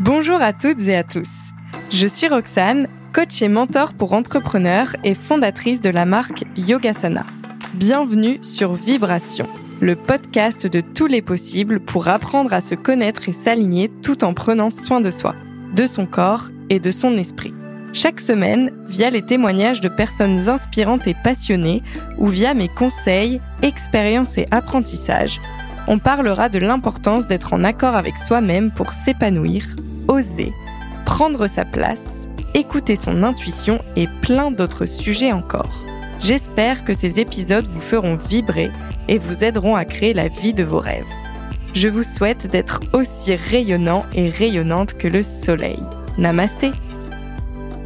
Bonjour à toutes et à tous. Je suis Roxane, coach et mentor pour entrepreneurs et fondatrice de la marque Yogasana. Bienvenue sur Vibration, le podcast de tous les possibles pour apprendre à se connaître et s'aligner tout en prenant soin de soi, de son corps et de son esprit. Chaque semaine, via les témoignages de personnes inspirantes et passionnées, ou via mes conseils, expériences et apprentissages, on parlera de l'importance d'être en accord avec soi-même pour s'épanouir, oser, prendre sa place, écouter son intuition et plein d'autres sujets encore. J'espère que ces épisodes vous feront vibrer et vous aideront à créer la vie de vos rêves. Je vous souhaite d'être aussi rayonnant et rayonnante que le soleil. Namasté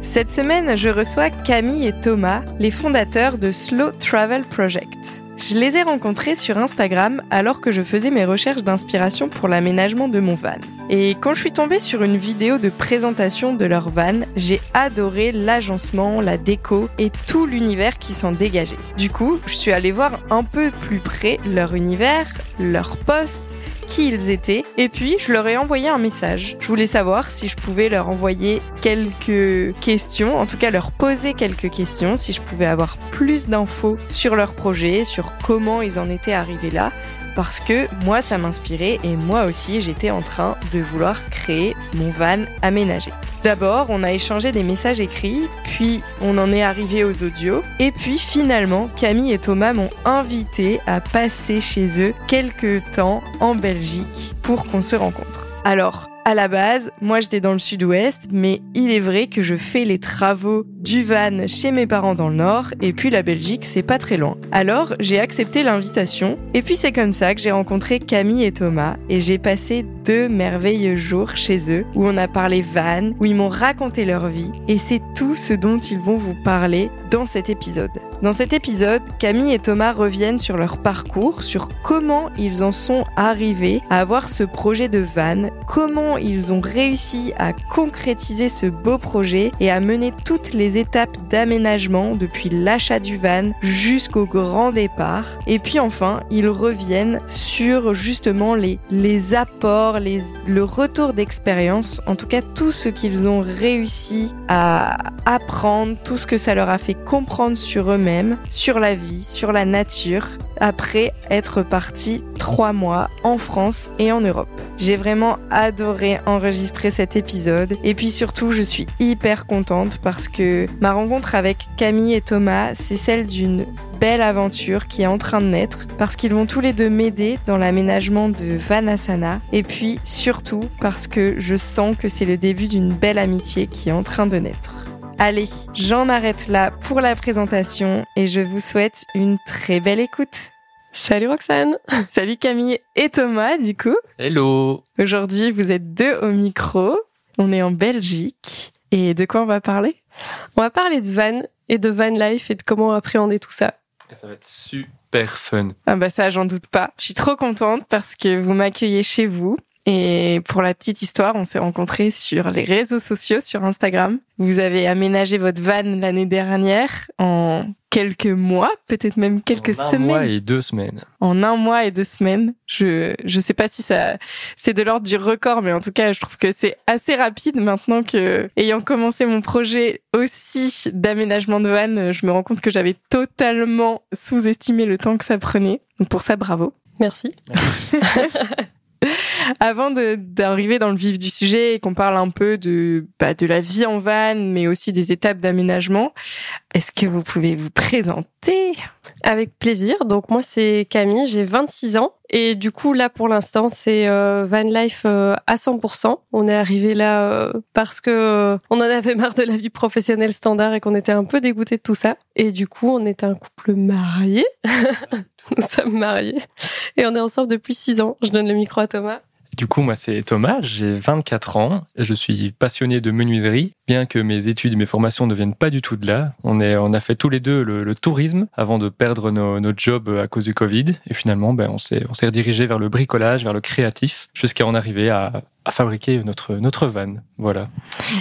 Cette semaine, je reçois Camille et Thomas, les fondateurs de Slow Travel Project. Je les ai rencontrés sur Instagram alors que je faisais mes recherches d'inspiration pour l'aménagement de mon van. Et quand je suis tombée sur une vidéo de présentation de leur van, j'ai adoré l'agencement, la déco et tout l'univers qui s'en dégageait. Du coup, je suis allée voir un peu plus près leur univers, leur poste qui ils étaient. Et puis, je leur ai envoyé un message. Je voulais savoir si je pouvais leur envoyer quelques questions, en tout cas leur poser quelques questions, si je pouvais avoir plus d'infos sur leur projet, sur comment ils en étaient arrivés là parce que moi ça m'inspirait et moi aussi j'étais en train de vouloir créer mon van aménagé. D'abord, on a échangé des messages écrits, puis on en est arrivé aux audios, et puis finalement, Camille et Thomas m'ont invité à passer chez eux quelques temps en Belgique pour qu'on se rencontre. Alors, à la base, moi j'étais dans le sud-ouest, mais il est vrai que je fais les travaux du van chez mes parents dans le nord, et puis la Belgique c'est pas très loin. Alors j'ai accepté l'invitation, et puis c'est comme ça que j'ai rencontré Camille et Thomas, et j'ai passé deux merveilleux jours chez eux, où on a parlé van, où ils m'ont raconté leur vie, et c'est tout ce dont ils vont vous parler dans cet épisode. Dans cet épisode, Camille et Thomas reviennent sur leur parcours, sur comment ils en sont arrivés à avoir ce projet de van, comment ils ont réussi à concrétiser ce beau projet et à mener toutes les étapes d'aménagement depuis l'achat du van jusqu'au grand départ. Et puis enfin, ils reviennent sur justement les, les apports, les, le retour d'expérience, en tout cas tout ce qu'ils ont réussi à apprendre, tout ce que ça leur a fait comprendre sur eux-mêmes sur la vie, sur la nature, après être parti trois mois en France et en Europe. J'ai vraiment adoré enregistrer cet épisode et puis surtout je suis hyper contente parce que ma rencontre avec Camille et Thomas, c'est celle d'une belle aventure qui est en train de naître parce qu'ils vont tous les deux m'aider dans l'aménagement de Vanasana et puis surtout parce que je sens que c'est le début d'une belle amitié qui est en train de naître. Allez, j'en arrête là pour la présentation et je vous souhaite une très belle écoute. Salut Roxane. Salut Camille et Thomas du coup. Hello. Aujourd'hui, vous êtes deux au micro. On est en Belgique. Et de quoi on va parler? On va parler de van et de van life et de comment appréhender tout ça. Et ça va être super fun. Ah bah ça, j'en doute pas. Je suis trop contente parce que vous m'accueillez chez vous. Et pour la petite histoire, on s'est rencontrés sur les réseaux sociaux, sur Instagram. Vous avez aménagé votre van l'année dernière en quelques mois, peut-être même quelques en un semaines. mois et deux semaines. En un mois et deux semaines. Je je sais pas si ça c'est de l'ordre du record, mais en tout cas, je trouve que c'est assez rapide maintenant que ayant commencé mon projet aussi d'aménagement de van, je me rends compte que j'avais totalement sous-estimé le temps que ça prenait. Donc pour ça, bravo. Merci. Avant d'arriver dans le vif du sujet et qu'on parle un peu de, bah, de la vie en van, mais aussi des étapes d'aménagement, est-ce que vous pouvez vous présenter? Avec plaisir. Donc moi c'est Camille, j'ai 26 ans et du coup là pour l'instant c'est euh, van life euh, à 100%. On est arrivé là euh, parce que euh, on en avait marre de la vie professionnelle standard et qu'on était un peu dégoûté de tout ça. Et du coup on est un couple marié. Nous sommes mariés et on est ensemble depuis 6 ans. Je donne le micro à Thomas. Du coup, moi, c'est Thomas, j'ai 24 ans, je suis passionné de menuiserie, bien que mes études et mes formations ne viennent pas du tout de là. On, est, on a fait tous les deux le, tourisme avant de perdre nos, nos jobs à cause du Covid. Et finalement, ben, on s'est redirigé vers le bricolage, vers le créatif, jusqu'à en arriver à, à fabriquer notre, notre van. Voilà.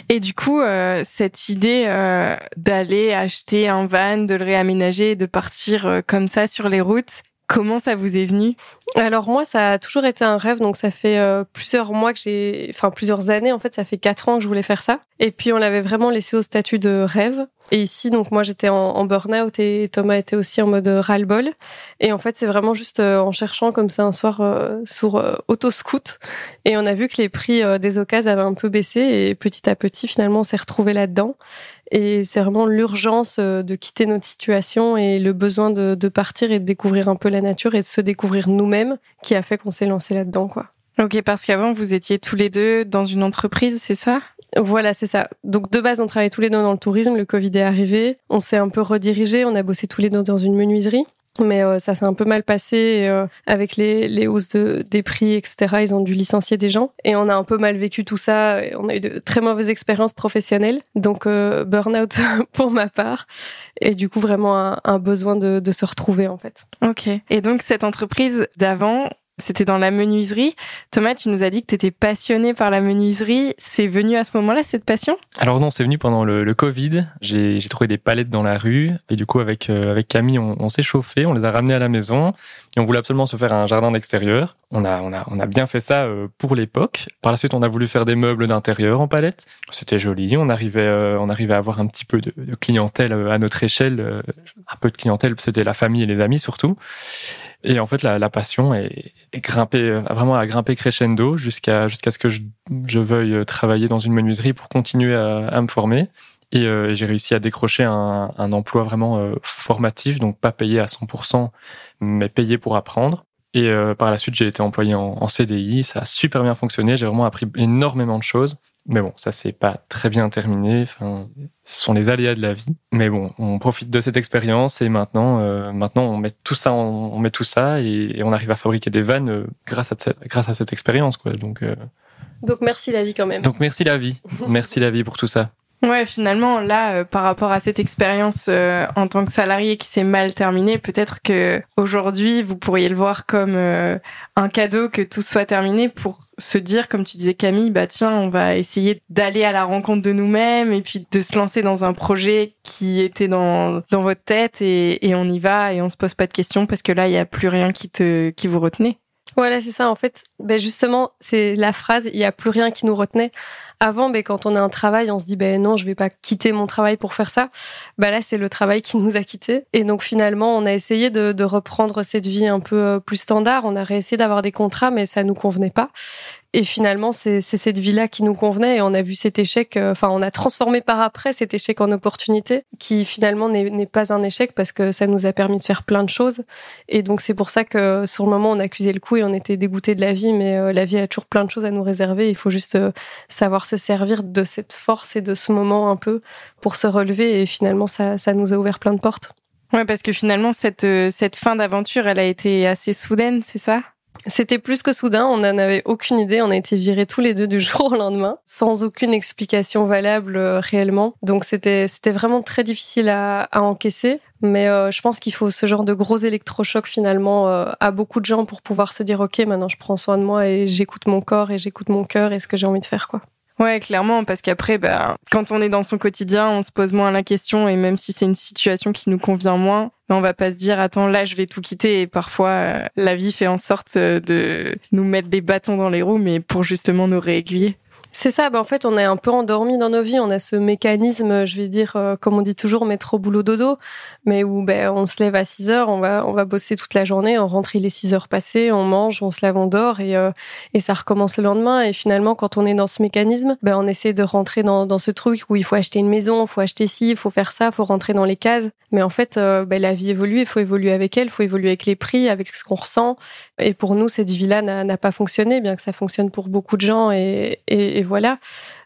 Et du coup, euh, cette idée euh, d'aller acheter un van, de le réaménager, de partir euh, comme ça sur les routes, Comment ça vous est venu? Alors moi, ça a toujours été un rêve, donc ça fait euh, plusieurs mois que j'ai, enfin plusieurs années en fait, ça fait quatre ans que je voulais faire ça. Et puis on l'avait vraiment laissé au statut de rêve. Et ici, donc moi j'étais en, en burn-out et Thomas était aussi en mode ras-le-bol. Et en fait, c'est vraiment juste euh, en cherchant comme ça un soir euh, sur euh, Autoscoot. Et on a vu que les prix des occasions avaient un peu baissé et petit à petit, finalement, on s'est retrouvé là-dedans. Et c'est vraiment l'urgence de quitter notre situation et le besoin de, de partir et de découvrir un peu la nature et de se découvrir nous-mêmes qui a fait qu'on s'est lancé là-dedans, quoi. Ok, parce qu'avant, vous étiez tous les deux dans une entreprise, c'est ça? Voilà, c'est ça. Donc de base, on travaillait tous les deux dans le tourisme. Le Covid est arrivé. On s'est un peu redirigé. On a bossé tous les deux dans une menuiserie. Mais euh, ça s'est un peu mal passé euh, avec les, les hausses de, des prix, etc. Ils ont dû licencier des gens et on a un peu mal vécu tout ça. Et on a eu de très mauvaises expériences professionnelles, donc euh, burn-out pour ma part. Et du coup, vraiment un, besoin de, de se retrouver en fait. Ok. Et donc cette entreprise d'avant, c'était dans la menuiserie. Thomas, tu nous as dit que tu étais passionné par la menuiserie. C'est venu à ce moment-là, cette passion? Alors non, c'est venu pendant le, Covid. J'ai trouvé des palettes dans la rue. Et du coup, avec, euh, avec Camille, on, on s'est chauffé, on les a ramenées à la maison. Et on voulait absolument se faire un jardin d'extérieur. On a, on, a, on a bien fait ça euh, pour l'époque. Par la suite, on a voulu faire des meubles d'intérieur en palette. C'était joli. On arrivait, euh, on arrivait à avoir un petit peu de, clientèle à notre échelle. Un peu de clientèle, c'était la famille et les amis surtout. Et en fait, la, la passion est, est grimpée, vraiment à grimper crescendo jusqu'à jusqu'à ce que je, je, veuille travailler dans une menuiserie pour continuer à, à me former. Et euh, j'ai réussi à décrocher un, un emploi vraiment euh, formatif, donc pas payé à 100%, mais payé pour apprendre. Et euh, par la suite, j'ai été employé en, en CDI. Ça a super bien fonctionné. J'ai vraiment appris énormément de choses. Mais bon, ça c'est pas très bien terminé. Enfin, ce sont les aléas de la vie. Mais bon, on profite de cette expérience et maintenant, maintenant on met tout ça, en, on met tout ça et, et, on arrive à fabriquer des vannes grâce à cette, grâce à cette expérience, quoi. Donc, donc merci la vie quand même. Donc merci la vie, merci la vie pour tout ça. Ouais, finalement, là, euh, par rapport à cette expérience euh, en tant que salarié qui s'est mal terminée, peut-être que aujourd'hui, vous pourriez le voir comme euh, un cadeau que tout soit terminé pour se dire, comme tu disais Camille, bah tiens, on va essayer d'aller à la rencontre de nous-mêmes et puis de se lancer dans un projet qui était dans dans votre tête et, on y va et on se pose pas de questions parce que là, il y a plus rien qui te qui vous retenait. Voilà, c'est ça. En fait, ben justement, c'est la phrase. Il y a plus rien qui nous retenait. Avant, ben quand on a un travail, on se dit ben non, je vais pas quitter mon travail pour faire ça. Ben là, c'est le travail qui nous a quittés. Et donc finalement, on a essayé de, de reprendre cette vie un peu euh, plus standard. On a réessayé d'avoir des contrats, mais ça nous convenait pas. Et finalement, c'est cette vie-là qui nous convenait. Et on a vu cet échec, euh, enfin, on a transformé par après cet échec en opportunité, qui finalement n'est pas un échec parce que ça nous a permis de faire plein de choses. Et donc, c'est pour ça que sur le moment, on accusait le coup et on était dégoûté de la vie. Mais euh, la vie a toujours plein de choses à nous réserver. Il faut juste euh, savoir se servir de cette force et de ce moment un peu pour se relever. Et finalement, ça, ça nous a ouvert plein de portes. Ouais, parce que finalement, cette, cette fin d'aventure, elle a été assez soudaine, c'est ça? C'était plus que soudain, on n'en avait aucune idée, on a été virés tous les deux du jour au lendemain, sans aucune explication valable euh, réellement. Donc c'était c'était vraiment très difficile à, à encaisser. Mais euh, je pense qu'il faut ce genre de gros électrochocs finalement euh, à beaucoup de gens pour pouvoir se dire ok maintenant je prends soin de moi et j'écoute mon corps et j'écoute mon cœur et ce que j'ai envie de faire quoi. Ouais, clairement, parce qu'après, bah, quand on est dans son quotidien, on se pose moins la question, et même si c'est une situation qui nous convient moins, on va pas se dire, attends, là, je vais tout quitter, et parfois, euh, la vie fait en sorte de nous mettre des bâtons dans les roues, mais pour justement nous réaiguiller. C'est ça, bah en fait, on est un peu endormi dans nos vies. On a ce mécanisme, je vais dire, euh, comme on dit toujours, au boulot dodo, mais où ben, on se lève à 6 heures, on va, on va bosser toute la journée, on rentre, il est 6 heures passées, on mange, on se lave, on dort, et, euh, et ça recommence le lendemain. Et finalement, quand on est dans ce mécanisme, ben, on essaie de rentrer dans, dans ce truc où il faut acheter une maison, il faut acheter ci, il faut faire ça, il faut rentrer dans les cases. Mais en fait, ben, la vie évolue, il faut évoluer avec elle, il faut évoluer avec les prix, avec ce qu'on ressent. Et pour nous, cette vie-là n'a pas fonctionné, bien que ça fonctionne pour beaucoup de gens, et, et voilà.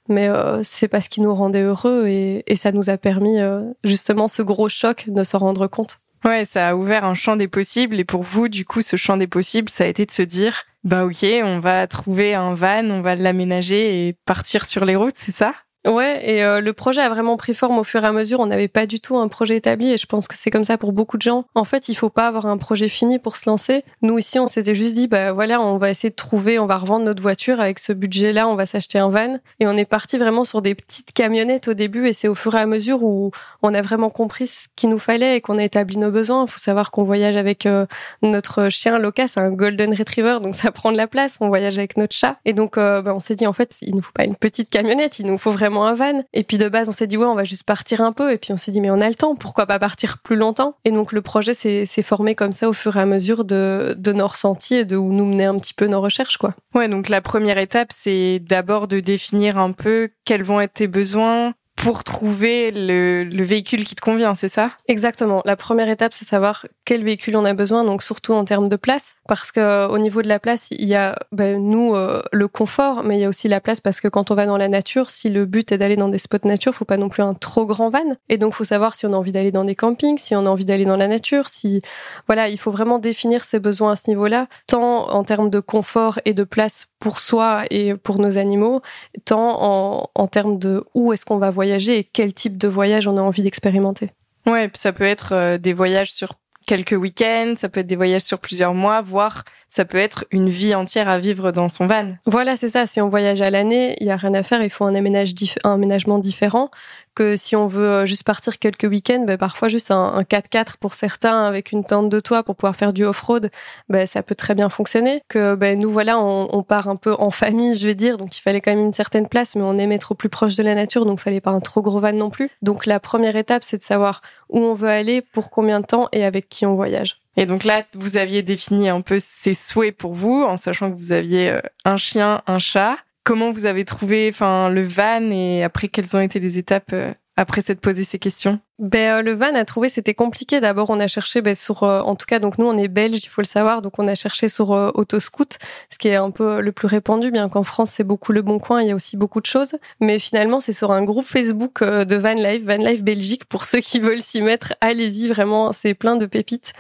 Mais euh, c'est parce qu'il nous rendait heureux et, et, ça nous a permis euh, justement ce gros choc de s'en rendre compte. Ouais, ça a ouvert un champ des possibles et pour vous, du coup, ce champ des possibles, ça a été de se dire, bah ok, on va trouver un van, on va l'aménager et partir sur les routes, c'est ça? Ouais, et euh, le projet a vraiment pris forme au fur et à mesure. On n'avait pas du tout un projet établi et je pense que c'est comme ça pour beaucoup de gens. En fait, il faut pas avoir un projet fini pour se lancer. Nous ici, on s'était juste dit, bah voilà, on va essayer de trouver, on va revendre notre voiture avec ce budget-là, on va s'acheter un van. Et on est parti vraiment sur des petites camionnettes au début et c'est au fur et à mesure où on a vraiment compris ce qu'il nous fallait et qu'on a établi nos besoins. Il faut savoir qu'on voyage avec euh, notre chien Loca, c'est un Golden Retriever, donc ça prend de la place. On voyage avec notre chat et donc euh, bah, on s'est dit en fait, il nous faut pas une petite camionnette, il nous faut vraiment un van. Et puis de base, on s'est dit, ouais, on va juste partir un peu. Et puis on s'est dit, mais on a le temps, pourquoi pas partir plus longtemps? Et donc le projet s'est formé comme ça au fur et à mesure de, nos ressentis et de où nous mener un petit peu nos recherches, quoi. Ouais, donc la première étape, c'est d'abord de définir un peu quels vont être tes besoins, pour trouver le, le, véhicule qui te convient, c'est ça? Exactement. La première étape, c'est savoir quel véhicule on a besoin, donc surtout en termes de place, parce que euh, au niveau de la place, il y a ben, nous euh, le confort, mais il y a aussi la place parce que quand on va dans la nature, si le but est d'aller dans des spots nature, faut pas non plus un trop grand van, et donc faut savoir si on a envie d'aller dans des campings, si on a envie d'aller dans la nature, si voilà, il faut vraiment définir ses besoins à ce niveau-là, tant en termes de confort et de place pour soi et pour nos animaux, tant en, en termes de où est-ce qu'on va voyager et quel type de voyage on a envie d'expérimenter. Ouais, ça peut être euh, des voyages sur quelques week-ends, ça peut être des voyages sur plusieurs mois, voire ça peut être une vie entière à vivre dans son van. Voilà, c'est ça. Si on voyage à l'année, il y a rien à faire. Il faut un, aménage un aménagement différent que si on veut euh, juste partir quelques week-ends, ben, parfois juste un, 4x4 pour certains avec une tente de toit pour pouvoir faire du off-road, ben, ça peut très bien fonctionner. Que ben, nous voilà, on, part un peu en famille, je vais dire, donc il fallait quand même une certaine place, mais on aimait être plus proche de la nature, donc il fallait pas un trop gros van non plus. Donc la première étape, c'est de savoir où on veut aller, pour combien de temps et avec qui on voyage. Et donc là, vous aviez défini un peu ces souhaits pour vous, en sachant que vous aviez euh, un chien, un chat. Comment vous avez trouvé, enfin, le van et après quelles ont été les étapes euh, après s'être posé ces questions? Ben, euh, le van à trouver, c'était compliqué. D'abord, on a cherché ben, sur, euh, en tout cas, donc nous, on est belge, il faut le savoir, donc on a cherché sur euh, Autoscout, ce qui est un peu le plus répandu, bien qu'en France, c'est beaucoup le bon coin, il y a aussi beaucoup de choses. Mais finalement, c'est sur un groupe Facebook de Van Life, Van Life Belgique, pour ceux qui veulent s'y mettre, allez-y, vraiment, c'est plein de pépites.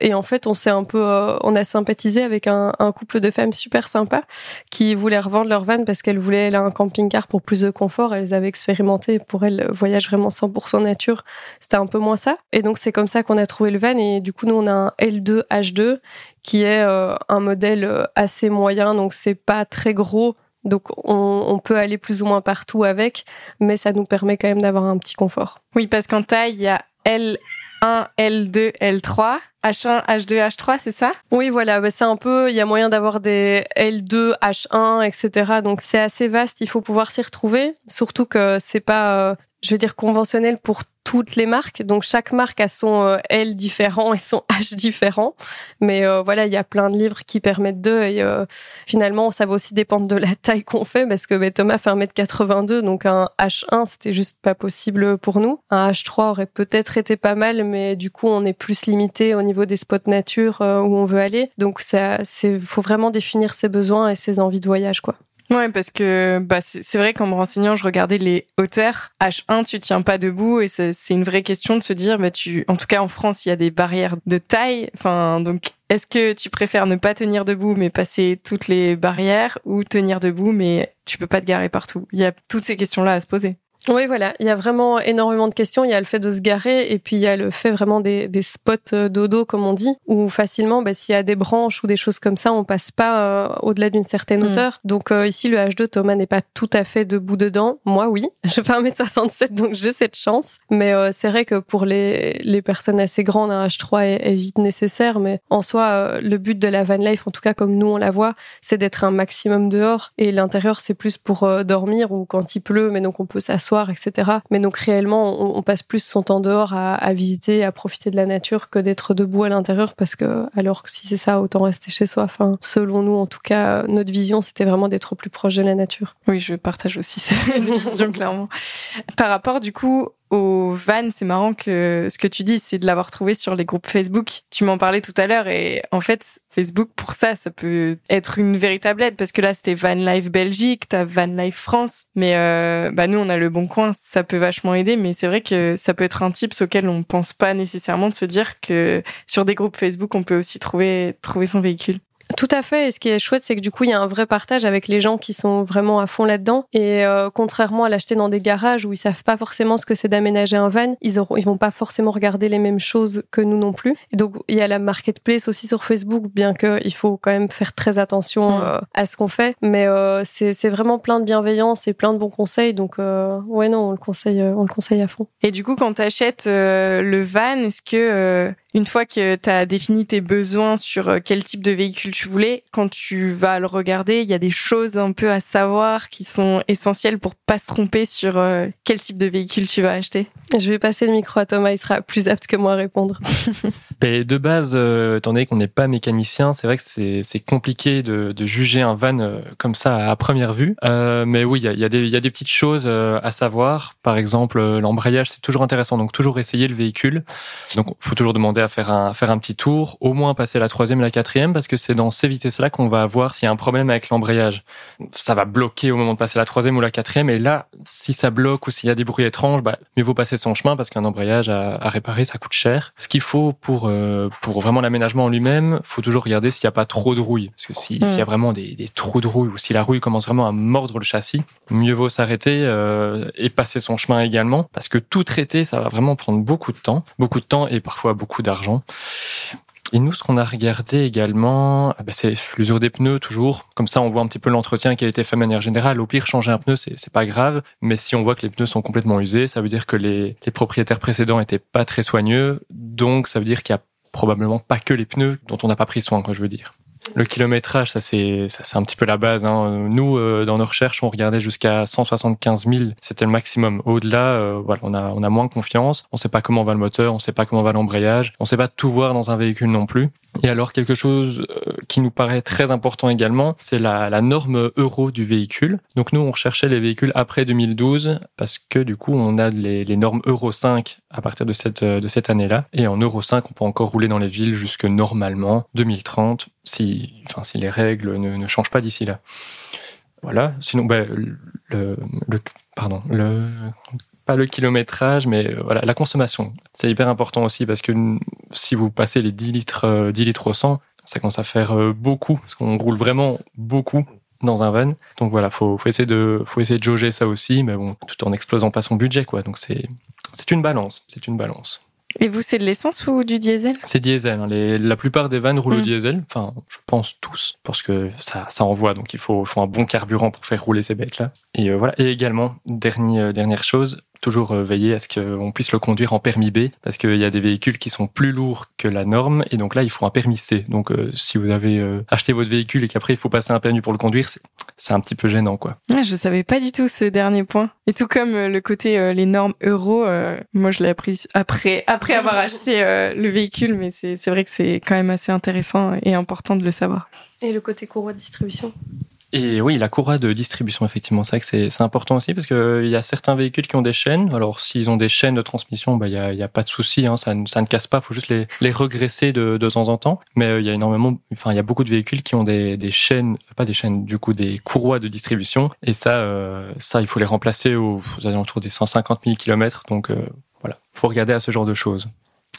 Et en fait, on s'est un peu, on a sympathisé avec un, un, couple de femmes super sympas qui voulaient revendre leur van parce qu'elles voulaient aller à un camping-car pour plus de confort. Elles avaient expérimenté, pour elles, voyage vraiment 100% nature c'était un peu moins ça. Et donc c'est comme ça qu'on a trouvé le van. Et du coup, nous on a un L2 H2 qui est euh, un modèle euh, assez moyen, donc c'est pas très gros. Donc on, on, peut aller plus ou moins partout avec, mais ça nous permet quand même d'avoir un petit confort. Oui, parce qu'en taille, il y a L1, L2, L3. H1, H2, H3, c'est ça? Oui, voilà, bah, c'est un peu, il y a moyen d'avoir des L2, H1, etc. Donc c'est assez vaste, il faut pouvoir s'y retrouver. Surtout que c'est pas, euh, je veux dire, conventionnel pour toutes les marques. Donc chaque marque a son euh, L différent et son H différent. Mais euh, voilà, il y a plein de livres qui permettent de. Et euh, finalement, ça va aussi dépendre de la taille qu'on fait parce que ben, Thomas fait 1m82, donc un H1, c'était juste pas possible pour nous. Un H3 aurait peut-être été pas mal, mais du coup, on est plus limité au niveau des spots nature où on veut aller. Donc ça, faut vraiment définir ses besoins et ses envies de voyage, quoi. Ouais, parce que bah, c'est vrai qu'en me renseignant, je regardais les hauteurs. H1, tu tiens pas debout et c'est une vraie question de se dire, bah, tu, en tout cas en France, il y a des barrières de taille. Enfin, donc, est-ce que tu préfères ne pas tenir debout mais passer toutes les barrières ou tenir debout mais tu peux pas te garer partout? Il y a toutes ces questions-là à se poser. Oui, voilà. Il y a vraiment énormément de questions. Il y a le fait de se garer et puis il y a le fait vraiment des, des spots euh, dodo, comme on dit, où facilement, bah, s'il y a des branches ou des choses comme ça, on passe pas euh, au-delà d'une certaine mm. hauteur. Donc euh, ici, le H2, Thomas n'est pas tout à fait debout dedans. Moi, oui. Je fais 1m67, donc j'ai cette chance. Mais c'est vrai que pour les, les personnes assez grandes, un H3 est, est vite nécessaire. Mais en soi, le but de la van life, en tout cas comme nous on la voit, c'est d'être un maximum dehors. Et l'intérieur, c'est plus pour dormir ou quand il pleut, mais donc on peut s'asseoir etc. Mais donc réellement, on, passe plus son temps dehors à, visiter, à profiter de la nature que d'être debout à l'intérieur parce que alors si c'est ça, autant rester chez soi. Enfin, selon nous, en tout cas, notre vision, c'était vraiment d'être plus proche de la nature. Oui, je partage aussi cette vision clairement. Par rapport du coup au van, c'est marrant que ce que tu dis, c'est de l'avoir trouvé sur les groupes Facebook. Tu m'en parlais tout à l'heure et en fait, Facebook, pour ça, ça peut être une véritable aide parce que là, c'était Van Life Belgique, t'as Van Life France, mais euh, bah nous, on a le bon coin, ça peut vachement aider, mais c'est vrai que ça peut être un tips auquel on pense pas nécessairement de se dire que sur des groupes Facebook, on peut aussi trouver trouver son véhicule. Tout à fait. Et ce qui est chouette, c'est que du coup, il y a un vrai partage avec les gens qui sont vraiment à fond là-dedans. Et euh, contrairement à l'acheter dans des garages où ils savent pas forcément ce que c'est d'aménager un van, ils auront, ils vont pas forcément regarder les mêmes choses que nous non plus. Et donc, il y a la marketplace aussi sur Facebook, bien que il faut quand même faire très attention Mm. euh, à ce qu'on fait. Mais euh, c'est vraiment plein de bienveillance et plein de bons conseils. Donc, euh, ouais, non, on le conseille, euh, on le conseille à fond. Et du coup, quand tu achètes le van, est-ce que euh, une fois que tu as défini tes besoins sur euh, quel type de véhicule tu voulais, quand tu vas le regarder, il y a des choses un peu à savoir qui sont essentielles pour pas se tromper sur euh, quel type de véhicule tu vas acheter Je vais passer le micro à Thomas, il sera plus apte que moi à répondre. Et de base, euh, étant donné qu'on n'est pas mécanicien, c'est vrai que c'est c'est compliqué de, de juger un van comme ça à première vue. Euh, mais oui, il y a, il y, a des- il y a des petites choses à savoir. Par exemple, l'embrayage, c'est toujours intéressant. Donc toujours essayer le véhicule. Donc faut toujours demander à faire un, faire un petit tour, au moins passer la troisième, la quatrième, parce que c'est dans ces vitesses-là qu'on va voir s'il y a un problème avec l'embrayage. Ça va bloquer au moment de passer la troisième ou la quatrième. Et là, si ça bloque ou s'il y a des bruits étranges, bah, mieux vaut passer son chemin parce qu'un embrayage à, à réparer, ça coûte cher. Ce qu'il faut pour euh, pour vraiment l'aménagement en lui-même, faut toujours regarder s'il n'y a pas trop de rouille. Parce que si- Mm. s'il y a vraiment des, des trous de rouille ou si la rouille commence vraiment à mordre le châssis, mieux vaut s'arrêter euh, et passer son chemin également. Parce que tout traiter, ça va vraiment prendre beaucoup de temps. Beaucoup de temps et parfois beaucoup d'argent. Et nous, ce qu'on a regardé également, ah ben, c'est l'usure des pneus toujours. Comme ça, on voit un petit peu l'entretien qui a été fait de manière générale. Au pire, changer un pneu, c'est pas grave. Mais si on voit que les pneus sont complètement usés, ça veut dire que les, propriétaires précédents étaient pas très soigneux. Donc, ça veut dire qu'il y a probablement pas que les pneus dont on n'a pas pris soin, quoi, je veux dire. Le kilométrage, ça c'est un petit peu la base. Hein. Nous, euh, dans nos recherches, on regardait jusqu'à 175 000, c'était le maximum. Au-delà, euh, voilà, on a on a moins confiance. On sait pas comment va le moteur, on sait pas comment va l'embrayage, on sait pas tout voir dans un véhicule non plus. Et alors quelque chose euh, qui nous paraît très important également, c'est la, norme euro du véhicule. Donc nous, on recherchait les véhicules après 2012 parce que du coup, on a les, normes Euro 5 à partir de cette, de cette année-là. Et en Euro 5, on peut encore rouler dans les villes jusque normalement 2030 si, enfin, si les règles ne, changent pas d'ici là. Voilà. Sinon, ben, le, pardon, pas le kilométrage, mais euh, voilà, la consommation. C'est hyper important aussi parce que si vous passez les 10 litres, euh, 10 litres au 100, ça commence à faire euh, beaucoup parce qu'on roule vraiment beaucoup dans un van. Donc voilà, faut, faut essayer de, faut essayer de jauger ça aussi, mais bon, tout en explosant pas son budget, quoi. Donc c'est, c'est une balance, c'est une balance. Et vous, c'est de l'essence ou du diesel? C'est diesel. hein. Les, la plupart des vannes roulent au Mm. diesel. Enfin, je pense tous, parce que ça, ça envoie. Donc il faut, faut un bon carburant pour faire rouler ces bêtes-là. Et euh, voilà. Et également, dernier, dernière chose, toujours euh, veiller à ce qu'on puisse le conduire en permis B, parce qu'il y a des véhicules qui sont plus lourds que la norme, et donc là, il faut un permis C. Donc euh, si vous avez euh, acheté votre véhicule et qu'après il faut passer un permis pour le conduire, c'est, un petit peu gênant, quoi. Ah, Je savais pas du tout ce dernier point. Et tout comme euh, le côté euh, les normes euro, euh, moi je l'ai appris après après avoir acheté euh, le véhicule, mais c'est c'est vrai que c'est quand même assez intéressant et important de le savoir. Et le côté courroie de distribution? Et oui, la courroie de distribution, effectivement, c'est vrai que c'est, important aussi parce qu'il y a certains véhicules qui ont des chaînes. Alors, s'ils ont des chaînes de transmission, bah, il y a, il y a pas de souci, hein, ça, ne- ça ne casse pas. Il faut juste les, les regresser de, de temps en temps. Mais euh, il y a énormément, enfin, il y a beaucoup de véhicules qui ont des, des chaînes, pas des chaînes, du coup, des courroies de distribution. Et ça, euh, ça, il faut les remplacer aux, aux alentours des 150 000 km. Donc, euh, voilà, faut regarder à ce genre de choses.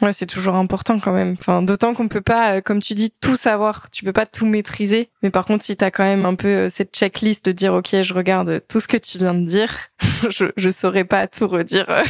Ouais, c'est toujours important quand même. Enfin, d'autant qu'on peut pas, euh, comme tu dis, tout savoir. Tu peux pas tout maîtriser. Mais par contre, si t'as quand même un peu euh, cette checklist de dire, ok, je regarde tout ce que tu viens de dire, je, je saurais pas tout redire euh,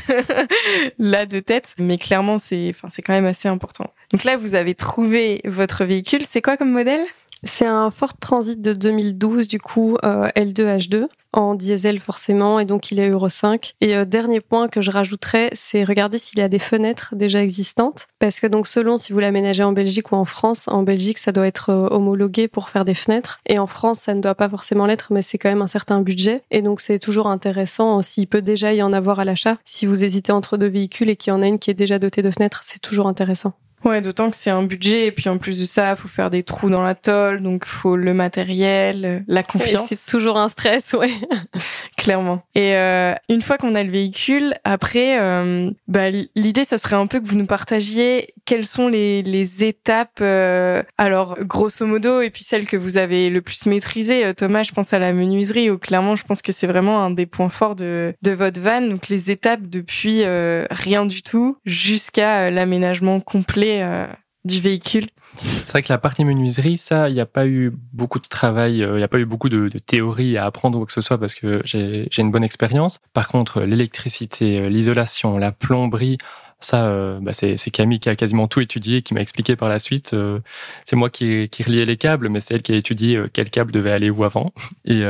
là de tête. Mais clairement, c'est, enfin, c'est quand même assez important. Donc là, vous avez trouvé votre véhicule. C'est quoi comme modèle? C'est un Ford Transit de 2012, du coup, euh, L2H2, en diesel forcément, et donc il est Euro 5. Et euh, dernier point que je rajouterais, c'est regarder s'il y a des fenêtres déjà existantes, parce que donc selon si vous l'aménagez en Belgique ou en France, en Belgique ça doit être euh, homologué pour faire des fenêtres, et en France ça ne doit pas forcément l'être, mais c'est quand même un certain budget, et donc c'est toujours intéressant euh, s'il peut déjà y en avoir à l'achat. Si vous hésitez entre deux véhicules et qu'il y en a une qui est déjà dotée de fenêtres, c'est toujours intéressant. Ouais, d'autant que c'est un budget et puis en plus de ça, faut faire des trous dans la tôle, donc faut le matériel, la confiance. C'est toujours un stress, ouais. clairement. Et euh, une fois qu'on a le véhicule, après, euh, bah, l'idée, ça serait un peu que vous nous partagiez quelles sont les, les étapes, euh, alors grosso modo, et puis celles que vous avez le plus maîtrisées. Euh, Thomas, je pense à la menuiserie, où clairement, je pense que c'est vraiment un des points forts de, de votre van. Donc les étapes depuis euh, rien du tout jusqu'à euh, l'aménagement complet euh, du véhicule C'est vrai que la partie menuiserie, ça, il n'y a pas eu beaucoup de travail, il n'y a pas eu beaucoup de, théorie à apprendre ou quoi que ce soit parce que j'ai une bonne expérience. Par contre, l'électricité, l'isolation, la plomberie, ça, euh, bah c'est Camille qui a quasiment tout étudié, qui m'a expliqué par la suite. Euh, c'est moi qui, qui reliais les câbles, mais c'est elle qui a étudié euh, quel câble devait aller où avant. Et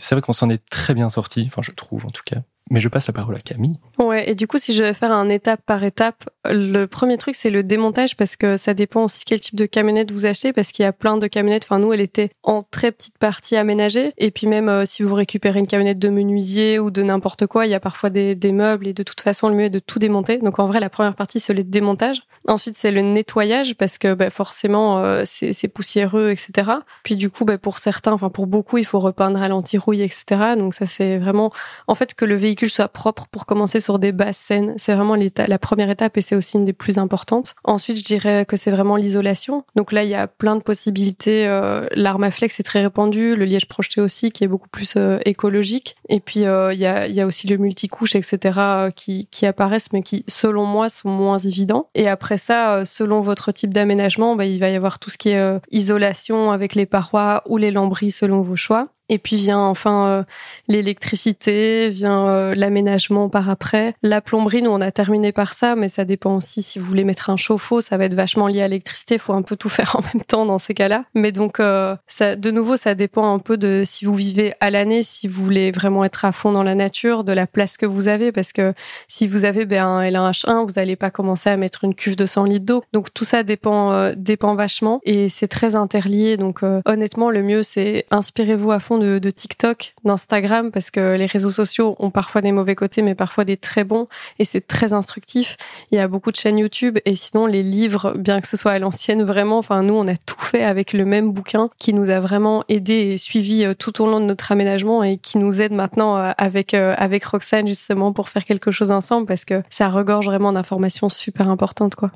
c'est vrai qu'on s'en est très bien sorti, enfin je trouve en tout cas. Mais je passe la parole à Camille. Ouais, et du coup, si je vais faire un étape par étape, le premier truc, c'est le démontage parce que ça dépend aussi quel type de camionnette vous achetez parce qu'il y a plein de camionnettes. Enfin, nous, elle était en très petite partie aménagée. Et puis même euh, si vous récupérez une camionnette de menuisier ou de n'importe quoi, il y a parfois des, meubles et de toute façon, le mieux est de tout démonter. Donc en vrai, la première partie, c'est le démontage. Ensuite, c'est le nettoyage parce que bah, forcément, euh, c'est poussiéreux, etc. Puis du coup, bah, pour certains, enfin pour beaucoup, il faut repeindre à l'anti-rouille, etc. Donc ça, c'est vraiment en fait que le véhicule soit propre pour commencer sur des basses scènes. C'est vraiment la première étape et c'est aussi une des plus importantes. Ensuite, je dirais que c'est vraiment l'isolation. Donc là, il y a plein de possibilités. Euh, L'armaflex est très répandu, le liège projeté aussi, qui est beaucoup plus euh, écologique. Et puis euh, il y, a, aussi le multicouche, etc., euh, qui, qui apparaissent, mais qui, selon moi, sont moins évidents. Et après ça, selon votre type d'aménagement, bah, il va y avoir tout ce qui est isolation avec les parois ou les lambris selon vos choix. Et puis vient enfin euh, l'électricité, vient euh, l'aménagement par après. La plomberie, nous on a terminé par ça, mais ça dépend aussi si vous voulez mettre un chauffe-eau, ça va être vachement lié à l'électricité. Il faut un peu tout faire en même temps dans ces cas-là. Mais donc euh, ça, de nouveau, ça dépend un peu de si vous vivez à l'année, si vous voulez vraiment être à fond dans la nature, de la place que vous avez, parce que si vous avez ben, un L1H1, vous n'allez pas commencer à mettre une cuve de 100 litres d'eau. Donc tout ça dépend dépend vachement et c'est très interlié. Donc honnêtement, le mieux c'est inspirez-vous à fond de, TikTok, d'Instagram, parce que les réseaux sociaux ont parfois des mauvais côtés, mais parfois des très bons, et c'est très instructif. Il y a beaucoup de chaînes YouTube, et sinon les livres, bien que ce soit à l'ancienne, vraiment, enfin nous on a tout fait avec le même bouquin qui nous a vraiment aidé et suivi euh, tout au long de notre aménagement et qui nous aide maintenant euh, avec euh, avec Roxane justement pour faire quelque chose ensemble, parce que ça regorge vraiment d'informations super importantes quoi.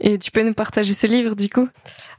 Et tu peux nous partager ce livre du coup?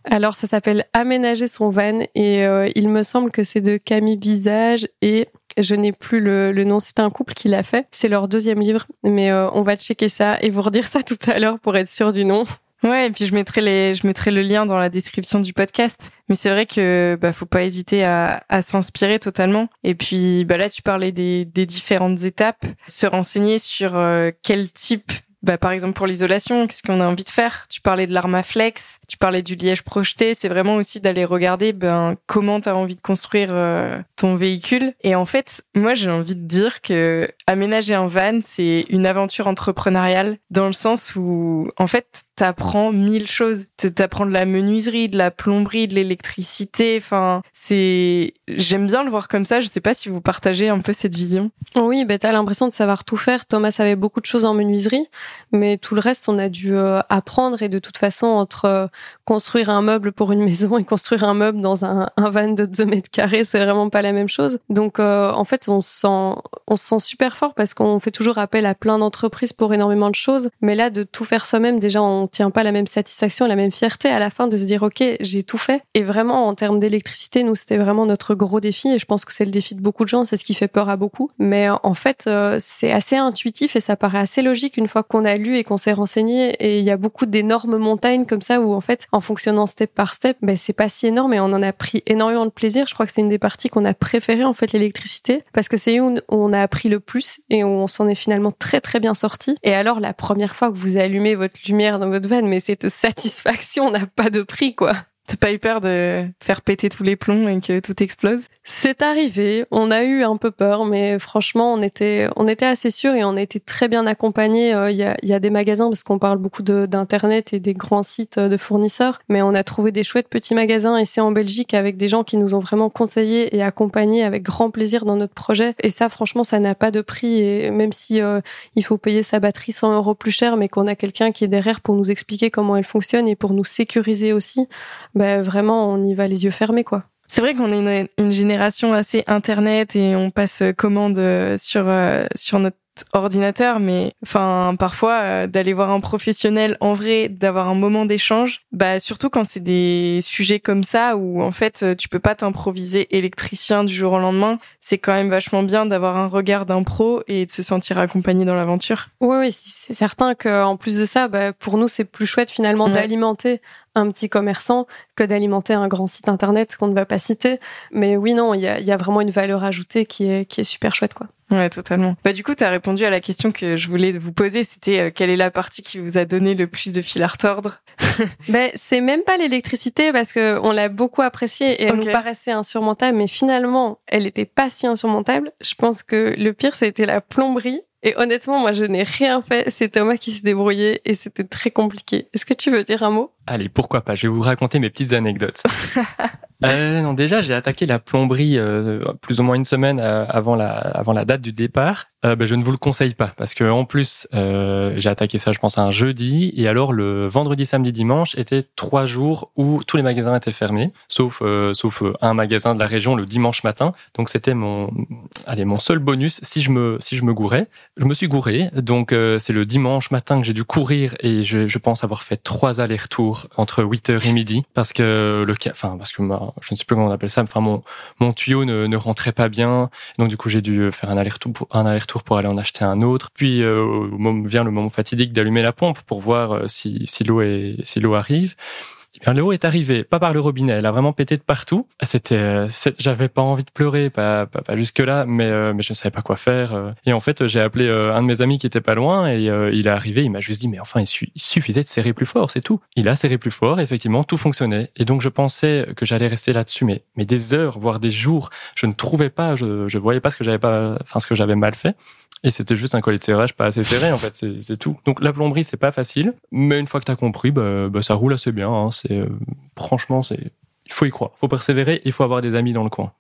Alors ça s'appelle Aménager son van, et il me semble que c'est de Camille Visage et je n'ai plus le, nom, c'est un couple qui l'a fait. C'est leur deuxième livre, mais euh, on va checker ça et vous redire ça tout à l'heure pour être sûr du nom. Ouais, et puis je mettrai les, je mettrai le lien dans la description du podcast. Mais c'est vrai que bah faut pas hésiter à, à s'inspirer totalement. Et puis bah là tu parlais des, des différentes étapes, se renseigner sur euh, quel type bah, par exemple pour l'isolation, qu'est-ce qu'on a envie de faire? Tu parlais de l'armaflex, tu parlais du liège projeté, c'est vraiment aussi d'aller regarder ben comment tu as envie de construire euh, ton véhicule. Et en fait, moi j'ai envie de dire que aménager un van, c'est une aventure entrepreneuriale dans le sens où en fait, t'apprends mille choses. T'apprends de la menuiserie, de la plomberie, de l'électricité. Enfin, c'est, j'aime bien le voir comme ça. Je sais pas si vous partagez un peu cette vision. Oui, ben t'as l'impression de savoir tout faire. Thomas savait beaucoup de choses en menuiserie, mais tout le reste, on a dû euh, apprendre. Et de toute façon, entre euh, construire un meuble pour une maison et construire un meuble dans un, van de 2 mètres carrés, c'est vraiment pas la même chose. Donc, euh, en fait, on se sent, on se sent super fort parce qu'on fait toujours appel à plein d'entreprises pour énormément de choses. Mais là, de tout faire soi-même, déjà, on tient pas la même satisfaction, la même fierté à la fin de se dire, OK, j'ai tout fait. Et vraiment, en termes d'électricité, nous, c'était vraiment notre gros défi. Et je pense que c'est le défi de beaucoup de gens. C'est ce qui fait peur à beaucoup. Mais en fait, c'est assez intuitif et ça paraît assez logique une fois qu'on a lu et qu'on s'est renseigné. Et il y a beaucoup d'énormes montagnes comme ça où, en fait, en fonctionnant step par step, ben, c'est pas si énorme et on en a pris énormément de plaisir. Je crois que c'est une des parties qu'on a préféré en fait, l'électricité, parce que c'est où on a appris le plus et on s'en est finalement très très bien sorti. Et alors, la première fois que vous allumez votre lumière dans votre mais cette satisfaction n'a pas de prix, quoi. T'as pas eu peur de faire péter tous les plombs et que tout explose? C'est arrivé. On a eu un peu peur, mais franchement, on était, on était assez sûrs et on a été très bien accompagnés. Euh, il y, a, y a des magasins parce qu'on parle beaucoup d'internet et des grands sites euh, de fournisseurs, mais on a trouvé des chouettes petits magasins ici en Belgique avec des gens qui nous ont vraiment conseillés et accompagnés avec grand plaisir dans notre projet. Et ça, franchement, ça n'a pas de prix. Et même si euh, il faut payer sa batterie 100 euros plus cher, mais qu'on a quelqu'un qui est derrière pour nous expliquer comment elle fonctionne et pour nous sécuriser aussi ben vraiment on y va les yeux fermés quoi. C'est vrai qu'on est une, génération assez internet et on passe commande euh, sur euh, sur notre ordinateur, mais enfin parfois euh, d'aller voir un professionnel en vrai, d'avoir un moment d'échange, bah surtout quand c'est des sujets comme ça où en fait tu peux pas t'improviser électricien du jour au lendemain, c'est quand même vachement bien d'avoir un regard d'un pro et de se sentir accompagné dans l'aventure. Oui, oui, c'est certain qu'en plus de ça, bah, pour nous c'est plus chouette finalement d'alimenter un petit commerçant que d'alimenter un grand site internet qu'on ne va pas citer. Mais oui, non, il y a, y a, vraiment une valeur ajoutée qui est, qui est super chouette, quoi. Ouais, totalement. Bah, du coup, tu as répondu à la question que je voulais vous poser. C'était euh, quelle est la partie qui vous a donné le plus de fil à retordre ben, c'est même pas l'électricité parce que on l'a beaucoup appréciée et elle nous paraissait insurmontable, mais finalement, elle était pas si insurmontable. Je pense que le pire, c'était la plomberie et honnêtement, moi, je n'ai rien fait. C'est Thomas qui s'est débrouillé et c'était très compliqué. Est-ce que tu veux dire un mot? Allez, pourquoi pas? Je vais vous raconter mes petites anecdotes. euh, non, déjà, j'ai attaqué la plomberie euh, plus ou moins une semaine euh, avant la avant la date du départ. Ben, je ne vous le conseille pas parce que en plus, j'ai attaqué ça, je pense, un jeudi et alors le vendredi, samedi, dimanche étaient trois jours où tous les magasins étaient fermés, sauf sauf un magasin de la région le dimanche matin. Donc c'était mon allez mon seul bonus si je me si je me gourais. Je me suis gouré, donc c'est le dimanche matin que j'ai dû courir et je, je pense avoir fait trois allers-retours entre 8h et midi parce que le enfin parce que je ne sais plus comment on appelle ça, enfin mon mon tuyau ne, ne rentrait pas bien, donc du coup j'ai dû faire un aller-retour pour un aller-retour pour aller en acheter un autre. Puis euh, vient le moment fatidique d'allumer la pompe pour voir euh, si si l'eau est si l'eau arrive. Bien, l'eau est arrivée, pas par le robinet, elle a vraiment pété de partout. C'était, euh, j'avais pas envie de pleurer, pas, pas, pas jusque là, mais euh, mais je ne savais pas quoi faire. Euh. Et en fait, j'ai appelé un de mes amis qui était pas loin et il est arrivé, il m'a juste dit mais enfin il, suffisait de serrer plus fort, c'est tout. Il a serré plus fort, effectivement tout fonctionnait. Et donc je pensais que j'allais rester là-dessus, mais des heures, voire des jours, je ne trouvais pas, je voyais pas ce que j'avais pas, ce que j'avais mal fait. Et c'était juste un collet de serrage pas assez serré, en fait, c'est tout. Donc la plomberie, c'est pas facile, mais une fois que tu as compris, bah, bah, ça roule assez bien. Hein. Euh, Franchement, c'est il faut y croire, il faut persévérer, il faut avoir des amis dans le coin.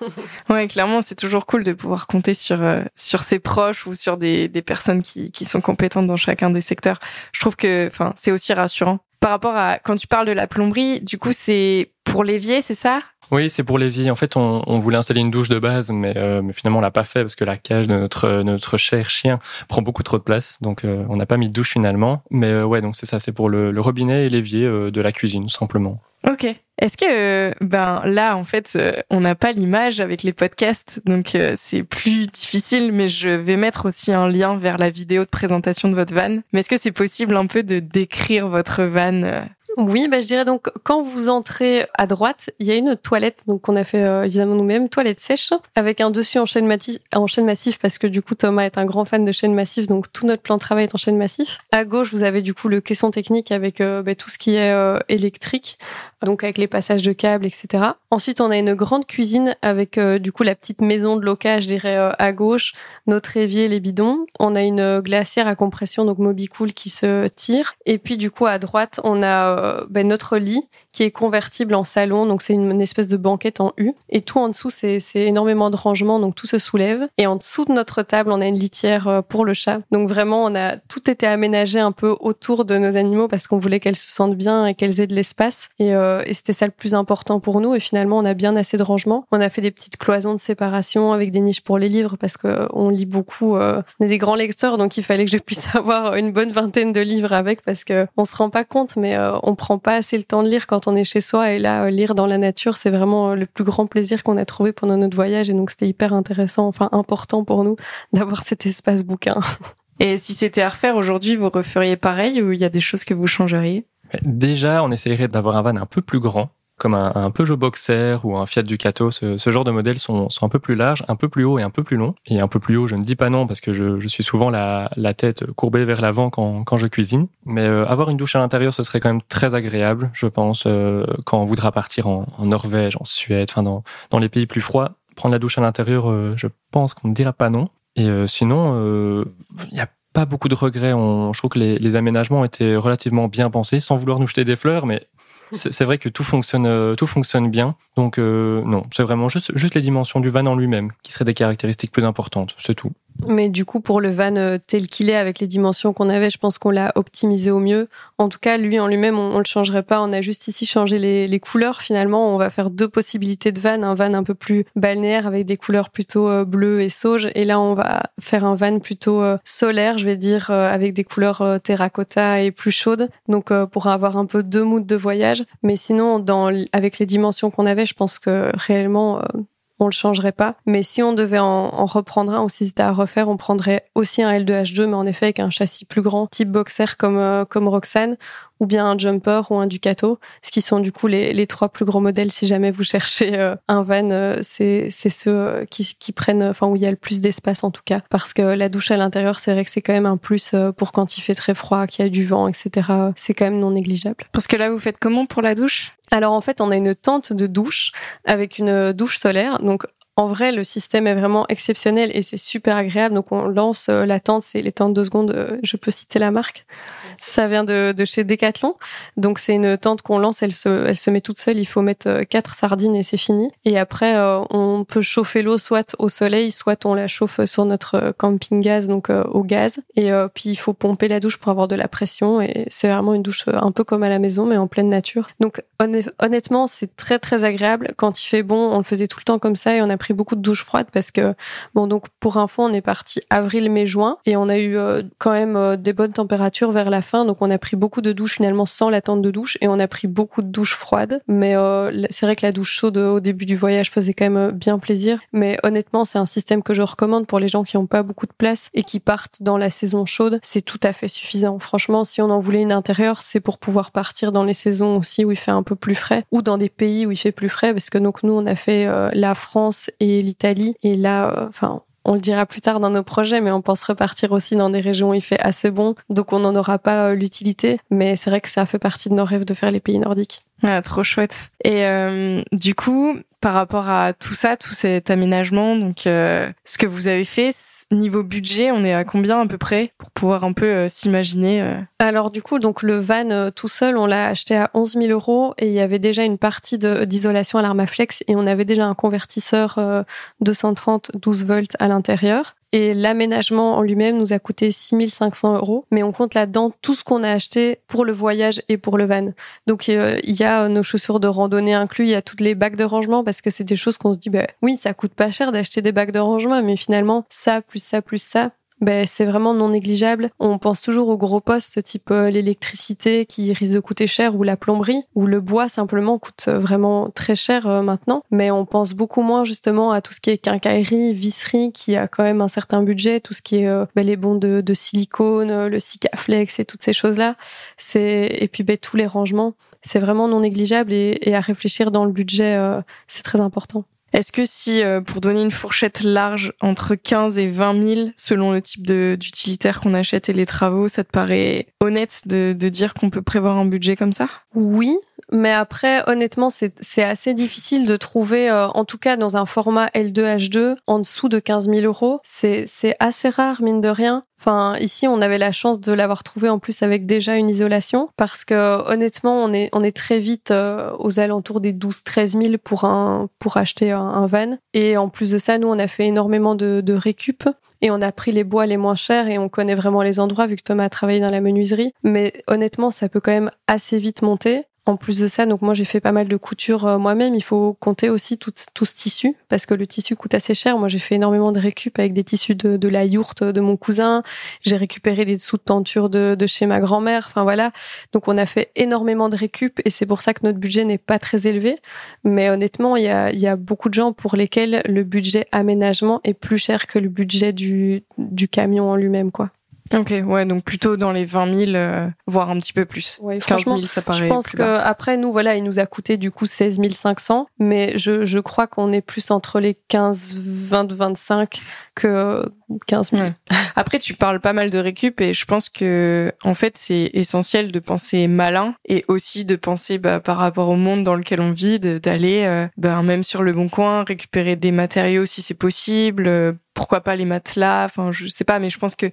ouais, clairement, c'est toujours cool de pouvoir compter sur euh, sur ses proches ou sur des, des personnes qui, qui sont compétentes dans chacun des secteurs. Je trouve que, c'est aussi rassurant. Par rapport à quand tu parles de la plomberie, du coup, c'est pour l'évier, c'est ça? Oui, c'est pour l'évier. En fait, on, on, voulait installer une douche de base, mais, euh, mais finalement, on l'a pas fait parce que la cage de notre, notre cher chien prend beaucoup trop de place. Donc, euh, on n'a pas mis de douche finalement. Mais euh, ouais, donc c'est ça, c'est pour le, le, robinet et l'évier de la cuisine, simplement. Ok. Est-ce que, ben là, en fait, on n'a pas l'image avec les podcasts, donc c'est plus difficile, mais je vais mettre aussi un lien vers la vidéo de présentation de votre van. Mais est-ce que c'est possible un peu de décrire votre van oui, bah, je dirais donc quand vous entrez à droite, il y a une toilette donc qu'on a fait euh, évidemment nous-mêmes, toilette sèche avec un dessus en chaîne, massif, en chaîne parce que du coup Thomas est un grand fan de chaîne massif donc tout notre plan de travail est en chaîne massif. À gauche, vous avez du coup le caisson technique avec euh, bah, tout ce qui est euh, électrique donc avec les passages de câbles, etc. Ensuite, on a une grande cuisine avec du coup la petite maison de locage, je dirais à gauche, notre évier, les bidons. On a une glacière à compression donc Mobicool qui se tire et puis du coup à droite, on a euh, ben, notre lit qui est convertible en salon, donc c'est une, espèce de banquette en U. Et tout en dessous, c'est énormément de rangement, donc tout se soulève. Et en dessous de notre table, on a une litière euh, pour le chat. Donc vraiment, on a tout été aménagé un peu autour de nos animaux parce qu'on voulait qu'elles se sentent bien et qu'elles aient de l'espace. Et, euh, et c'était ça le plus important pour nous. Et finalement, on a bien assez de rangement. On a fait des petites cloisons de séparation avec des niches pour les livres parce que on lit beaucoup. on est des grands lecteurs, donc il fallait que je puisse avoir une bonne vingtaine de livres avec parce que on se rend pas compte, mais on prend pas assez le temps de lire quand on est chez soi. Et là, euh, lire dans la nature, c'est vraiment euh, le plus grand plaisir qu'on a trouvé pendant notre voyage. Et donc, c'était hyper intéressant, enfin important pour nous d'avoir cet espace bouquin. Et si c'était à refaire aujourd'hui, vous referiez pareil ou il y a des choses que vous changeriez? Déjà, on essayerait d'avoir un van un peu plus grand comme un, Peugeot Boxer ou un Fiat Ducato, ce, ce genre de modèles sont, un peu plus larges, un peu plus hauts et un peu plus longs. Et un peu plus haut, je ne dis pas non parce que je, suis souvent la, tête courbée vers l'avant quand, je cuisine. Mais euh, avoir une douche à l'intérieur, ce serait quand même très agréable, je pense, euh, quand on voudra partir en, Norvège, en Suède, enfin dans, dans les pays plus froids. Prendre la douche à l'intérieur, euh, je pense qu'on ne dira pas non. Et sinon, il n'y a pas beaucoup de regrets. On, je trouve que les, les aménagements étaient relativement bien pensés, sans vouloir nous jeter des fleurs, mais c'est vrai que tout fonctionne, euh, tout fonctionne bien. Donc euh, non, c'est vraiment juste, juste les dimensions du van en lui-même qui seraient des caractéristiques plus importantes, c'est tout. Mais du coup, pour le van euh, tel qu'il est, avec les dimensions qu'on avait, je pense qu'on l'a optimisé au mieux. En tout cas, lui en lui-même, on, on le changerait pas. On a juste ici changé les, les, couleurs. Finalement, on va faire deux possibilités de van. Un van un peu plus balnéaire avec des couleurs plutôt euh, bleues et sauge. Et là, on va faire un van plutôt euh, solaire, je vais dire, avec des couleurs terracotta et plus chaudes. Donc, pour avoir un peu deux moods de voyage. Mais sinon, dans, avec les dimensions qu'on avait, je pense que réellement, on le changerait pas. Mais si on devait en, reprendre un ou si c'était à refaire, on prendrait aussi un L2H2, mais en effet avec un châssis plus grand, type boxer comme euh, comme Roxane, ou bien un Jumper ou un Ducato, ce qui sont du coup les, les trois plus gros modèles. Si jamais vous cherchez euh, un van, euh, c'est ceux qui, qui prennent, enfin où il y a le plus d'espace en tout cas, parce que la douche à l'intérieur, c'est vrai que c'est quand même un plus pour quand il fait très froid, qu'il y a du vent, etc. C'est quand même non négligeable. Parce que là, vous faites comment pour la douche? Alors en fait, on a une tente de douche avec une douche solaire. Donc en vrai, le système est vraiment exceptionnel et c'est super agréable. Donc, on lance euh, la tente, c'est les tentes de secondes. Euh, je peux citer la marque? Ça vient de, de chez Decathlon. Donc, c'est une tente qu'on lance, elle se, elle se met toute seule. Il faut mettre euh, quatre sardines et c'est fini. Et après, on peut chauffer l'eau soit au soleil, soit on la chauffe sur notre camping gaz, donc au gaz. Et puis, il faut pomper la douche pour avoir de la pression. Et c'est vraiment une douche un peu comme à la maison, mais en pleine nature. Donc, honnêtement, c'est très, très agréable. Quand il fait bon, on le faisait tout le temps comme ça et on a pris beaucoup de douches froides parce que, bon, donc pour info, on est parti avril, mai, juin et on a eu euh, quand même euh, des bonnes températures vers la Donc on a pris beaucoup de douches finalement sans la tente de douche et on a pris beaucoup de douches froides. Mais euh, c'est vrai que la douche chaude au début du voyage faisait quand même bien plaisir. Mais honnêtement, c'est un système que je recommande pour les gens qui n'ont pas beaucoup de place et qui partent dans la saison chaude. C'est tout à fait suffisant. Franchement, si on en voulait une intérieure, c'est pour pouvoir partir dans les saisons aussi où il fait un peu plus frais ou dans des pays où il fait plus frais parce que donc nous on a fait la France et l'Italie. Et là, euh, enfin, on le dira plus tard dans nos projets, mais on pense repartir aussi dans des régions où il fait assez bon, donc on n'en aura pas euh, l'utilité. Mais c'est vrai que ça fait partie de nos rêves de faire les pays nordiques. Ouais, trop chouette. Et euh, du coup, par rapport à tout ça, tout cet aménagement, donc euh, ce que vous avez fait, niveau budget, on est à combien à peu près pour pouvoir un peu euh, s'imaginer euh Alors du coup, donc le van tout seul, on l'a acheté à 11 000 euros et il y avait déjà une partie d'isolation à l'Armaflex et on avait déjà un convertisseur 230 12 volts à l'intérieur. Et l'aménagement en lui-même nous a coûté 6500 euros, mais on compte là-dedans tout ce qu'on a acheté pour le voyage et pour le van. Donc il y a nos chaussures de randonnée inclus, il y a toutes les bacs de rangement parce que c'est des choses qu'on se dit, bah, oui, ça coûte pas cher d'acheter des bacs de rangement, mais finalement, ça, plus ça, plus ça, ben, c'est vraiment non négligeable. On pense toujours aux gros postes type euh, l'électricité qui risque de coûter cher ou la plomberie ou le bois simplement coûte euh, vraiment très cher euh, maintenant. Mais on pense beaucoup moins justement à tout ce qui est quincaillerie, visserie qui a quand même un certain budget, tout ce qui est ben, les bons de, silicone, le Sikaflex et toutes ces choses-là. C'est et puis ben, tous les rangements, c'est vraiment non négligeable et, à réfléchir dans le budget, c'est très important. Est-ce que si, euh, pour donner une fourchette large entre 15 et 20 000, selon le type d'utilitaire qu'on achète et les travaux, ça te paraît honnête de, de dire qu'on peut prévoir un budget comme ça? Oui, mais après, honnêtement, c'est assez difficile de trouver, euh, en tout cas dans un format L2H2, en dessous de 15 000 euros. C'est assez rare, mine de rien. Enfin, ici, on avait la chance de l'avoir trouvé en plus avec déjà une isolation, parce que honnêtement, on est, on est très vite euh, aux alentours des 12-13 000 pour, un, pour acheter un, van. Et en plus de ça, nous, on a fait énormément de, de récup et on a pris les bois les moins chers et on connaît vraiment les endroits vu que Thomas a travaillé dans la menuiserie. Mais honnêtement, ça peut quand même assez vite monter. En plus de ça, donc moi j'ai fait pas mal de couture euh, moi-même. Il faut compter aussi tout, ce tissu parce que le tissu coûte assez cher. Moi j'ai fait énormément de récup avec des tissus de, la yourte de mon cousin. J'ai récupéré des dessous de tenture de, chez ma grand-mère. Enfin voilà. Donc on a fait énormément de récup et c'est pour ça que notre budget n'est pas très élevé. Mais honnêtement, il y a, il y a beaucoup de gens pour lesquels le budget aménagement est plus cher que le budget du, du camion en lui-même, quoi. Ok, ouais, donc plutôt dans les 20 000, euh, voire un petit peu plus. Ouais, 15 000, ça paraît. Je pense que après nous, voilà, il nous a coûté du coup 16 500, mais je, je crois qu'on est plus entre les 15, 20, 25 que 15 000. Après, tu parles pas mal de récup et je pense que en fait, c'est essentiel de penser malin et aussi de penser bah, par rapport au monde dans lequel on vit, d'aller euh, bah, même sur le bon coin récupérer des matériaux si c'est possible. Pourquoi pas les matelas Enfin, je sais pas, mais je pense que,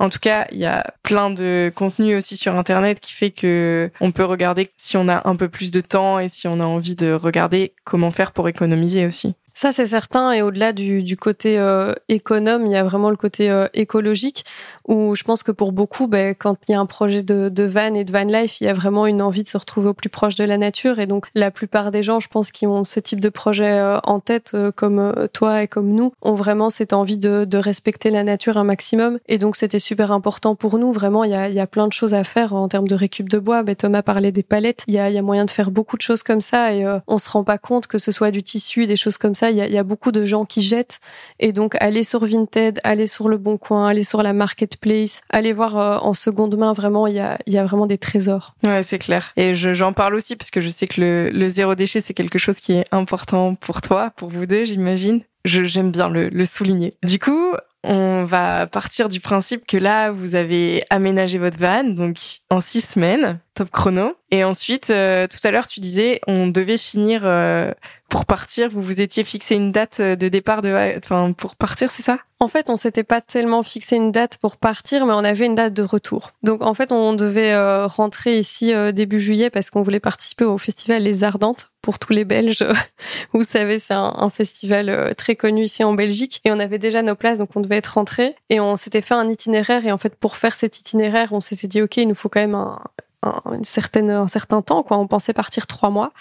en tout cas, il y a plein de contenu aussi sur Internet qui fait que on peut regarder si on a un peu plus de temps et si on a envie de regarder comment faire pour économiser aussi. Ça, c'est certain. Et au-delà du, côté euh, économe, il y a vraiment le côté euh, écologique où je pense que pour beaucoup, ben, quand il y a un projet de, de van et de van life, il y a vraiment une envie de se retrouver au plus proche de la nature. Et donc, la plupart des gens, je pense, qui ont ce type de projet euh, en tête, comme toi et comme nous, ont vraiment cette envie de, de respecter la nature un maximum. Et donc, c'était super important pour nous. Vraiment, il y a, il y a plein de choses à faire en termes de récup de bois. Ben, Thomas parlait des palettes. Il y a, il y a moyen de faire beaucoup de choses comme ça et on se rend pas compte que ce soit du tissu, des choses comme ça il y a, beaucoup de gens qui jettent. Et donc, aller sur Vinted, aller sur Le Bon Coin, aller sur la Marketplace, aller voir euh, en seconde main, vraiment, il y a, vraiment des trésors. Ouais, c'est clair. Et j'en parle aussi parce que je sais que le, zéro déchet, c'est quelque chose qui est important pour toi, pour vous deux, j'imagine. J'aime bien le souligner. Du coup, on va partir du principe que là, vous avez aménagé votre van, donc en six semaines, top chrono. Et ensuite, euh, tout à l'heure, tu disais, on devait finir euh, pour partir. Vous vous étiez fixé une date de départ de, enfin, pour partir, c'est ça? En fait, on s'était pas tellement fixé une date pour partir, mais on avait une date de retour. Donc, en fait, on devait euh, rentrer ici début juillet parce qu'on voulait participer au festival Les Ardentes pour tous les Belges. Vous savez, c'est un, un, festival très connu ici en Belgique. Et on avait déjà nos places, donc on devait être rentré. Et on s'était fait un itinéraire. Et en fait, pour faire cet itinéraire, on s'était dit, OK, il nous faut quand même un, un certain temps. Quoi. On pensait partir trois mois.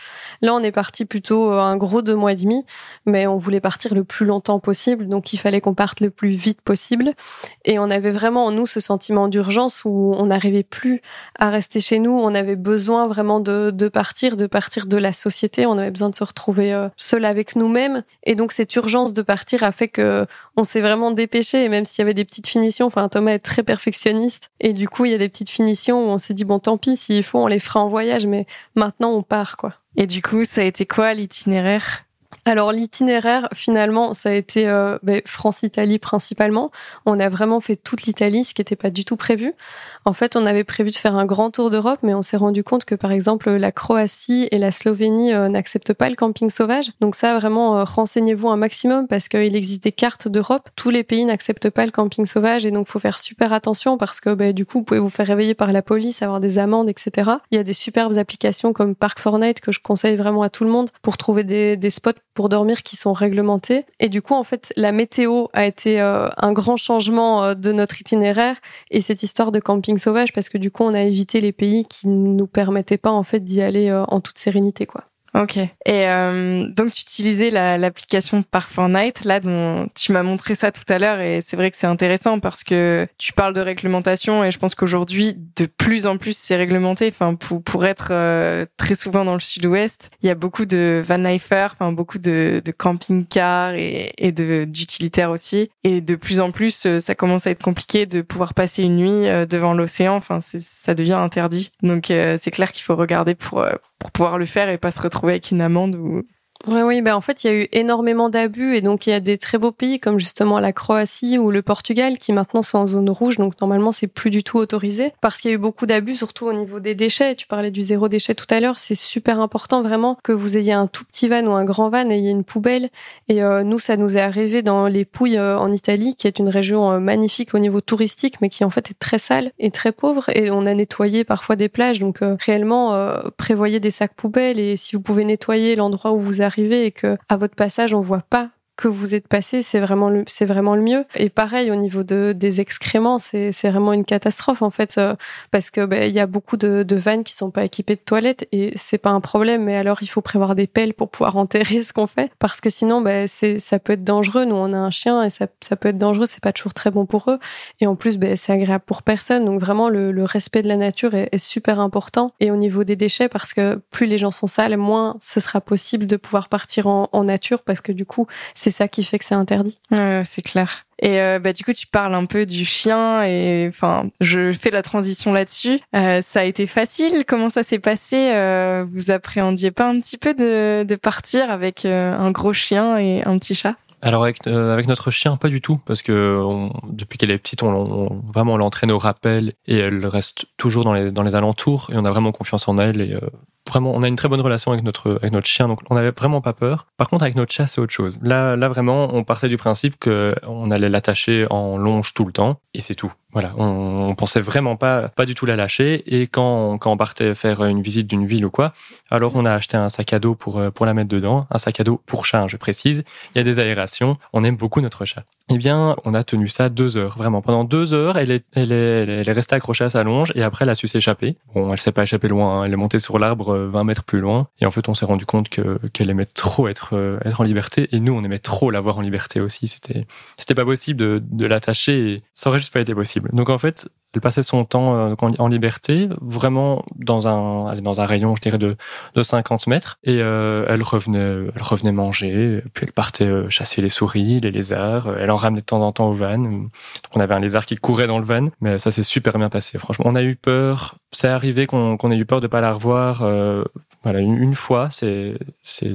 Là, on est parti plutôt euh, un gros deux mois et demi, mais on voulait partir le plus longtemps possible, donc il fallait qu'on parte le plus vite possible. Et on avait vraiment en nous ce sentiment d'urgence où on n'arrivait plus à rester chez nous. On avait besoin vraiment de, de partir, de partir de la société. On avait besoin de se retrouver euh, seul avec nous-mêmes. Et donc cette urgence de partir a fait que on s'est vraiment dépêché. Et même s'il y avait des petites finitions, enfin Thomas est très perfectionniste, et du coup il y a des petites finitions où on s'est dit bon tant pis s'il faut, on les fera en voyage, mais maintenant on part, quoi. Et du coup, ça a été quoi l'itinéraire? Alors l'itinéraire, finalement, ça a été euh, ben, France-Italie principalement. On a vraiment fait toute l'Italie, ce qui n'était pas du tout prévu. En fait, on avait prévu de faire un grand tour d'Europe, mais on s'est rendu compte que, par exemple, la Croatie et la Slovénie euh, n'acceptent pas le camping sauvage. Donc ça, vraiment, euh, renseignez-vous un maximum parce qu'il existe des cartes d'Europe. Tous les pays n'acceptent pas le camping sauvage et donc faut faire super attention parce que ben, du coup, vous pouvez vous faire réveiller par la police, avoir des amendes, etc. Il y a des superbes applications comme Park 4 Night que je conseille vraiment à tout le monde pour trouver des, des spots pour dormir qui sont réglementés. Et du coup, en fait, la météo a été euh, un grand changement euh, de notre itinéraire et cette histoire de camping sauvage parce que du coup, on a évité les pays qui ne nous permettaient pas en fait d'y aller euh, en toute sérénité, quoi. Ok. Et euh, donc tu utilisais l'application Park Night, là dont tu m'as montré ça tout à l'heure et c'est vrai que c'est intéressant parce que tu parles de réglementation et je pense qu'aujourd'hui de plus en plus c'est réglementé. Enfin pour, pour être euh, très souvent dans le Sud-Ouest, il y a beaucoup de van enfin beaucoup de, de camping-cars et, et d'utilitaires aussi. Et de plus en plus euh, ça commence à être compliqué de pouvoir passer une nuit euh, devant l'océan. Enfin ça devient interdit. Donc c'est clair qu'il faut regarder pour pour pouvoir le faire et pas se retrouver avec une amende ou oui, oui, ben en fait, il y a eu énormément d'abus et donc il y a des très beaux pays comme justement la Croatie ou le Portugal qui maintenant sont en zone rouge, donc normalement c'est plus du tout autorisé parce qu'il y a eu beaucoup d'abus, surtout au niveau des déchets. Tu parlais du zéro déchet tout à l'heure, c'est super important vraiment que vous ayez un tout petit van ou un grand van ait une poubelle. Et euh, nous, ça nous est arrivé dans les Pouilles euh, en Italie, qui est une région euh, magnifique au niveau touristique, mais qui en fait est très sale et très pauvre. Et on a nettoyé parfois des plages, donc réellement prévoyez des sacs poubelles et si vous pouvez nettoyer l'endroit où vous et que à votre passage on voit pas que vous êtes passé, c'est vraiment le, c'est vraiment le mieux. Et pareil au niveau de des excréments, c'est c'est vraiment une catastrophe en fait euh, parce que ben, il y a beaucoup de, de vannes qui sont pas équipées de toilettes et c'est pas un problème. Mais alors il faut prévoir des pelles pour pouvoir enterrer ce qu'on fait parce que sinon ben c'est ça peut être dangereux. Nous on a un chien et ça ça peut être dangereux. C'est pas toujours très bon pour eux et en plus ben c'est agréable pour personne. Donc vraiment le, le respect de la nature est, est, super important et au niveau des déchets parce que plus les gens sont sales, moins ce sera possible de pouvoir partir en, en nature parce que du coup c'est ça qui fait que c'est interdit. c'est clair. Et euh, bah, du coup, tu parles un peu du chien et enfin, je fais la transition là-dessus. Euh, ça a été facile? Comment ça s'est passé? Euh, Vous appréhendiez pas un petit peu de, de partir avec un gros chien et un petit chat? Alors avec, avec notre chien, pas du tout, parce que depuis qu'elle est petite, on, vraiment on l'entraîne au rappel et elle reste toujours dans les, dans les alentours et on a vraiment confiance en elle et vraiment, on a une très bonne relation avec notre, avec notre chien, donc on n'avait vraiment pas peur. Par contre, avec notre chat, c'est autre chose. Là, là vraiment, on partait du principe qu'on allait l'attacher en longe tout le temps, et c'est tout. Voilà, on, on, pensait vraiment pas, pas du tout la lâcher. Et quand, quand on partait faire une visite d'une ville ou quoi, alors on a acheté un sac à dos pour, pour la mettre dedans, un sac à dos pour chat, hein, je précise. Il y a des aérations. On aime beaucoup notre chat. Eh bien, on a tenu ça deux heures, vraiment. Pendant deux heures, elle est, elle est, elle est restée accrochée à sa longe et après, elle a su s'échapper. Bon, elle s'est pas échappée loin. Hein. Elle est montée sur l'arbre 20 mètres plus loin. Et en fait, on s'est rendu compte que qu'elle aimait trop être, euh, être en liberté. Et nous, on aimait trop la voir en liberté aussi. C'était, c'était pas possible de, de l'attacher. Ça aurait juste pas été possible. Donc en fait, elle passait son temps euh, en liberté, vraiment dans un, dans un rayon, je dirais, de, de 50 mètres. Et euh, elle revenait, elle revenait manger, puis elle partait euh, chasser les souris, les lézards. Elle en ramenait de temps en temps au van. Donc on avait un lézard qui courait dans le van, mais ça s'est super bien passé. Franchement, on a eu peur. C'est arrivé qu'on ait eu peur de pas la revoir. Euh, voilà, une, fois, c'est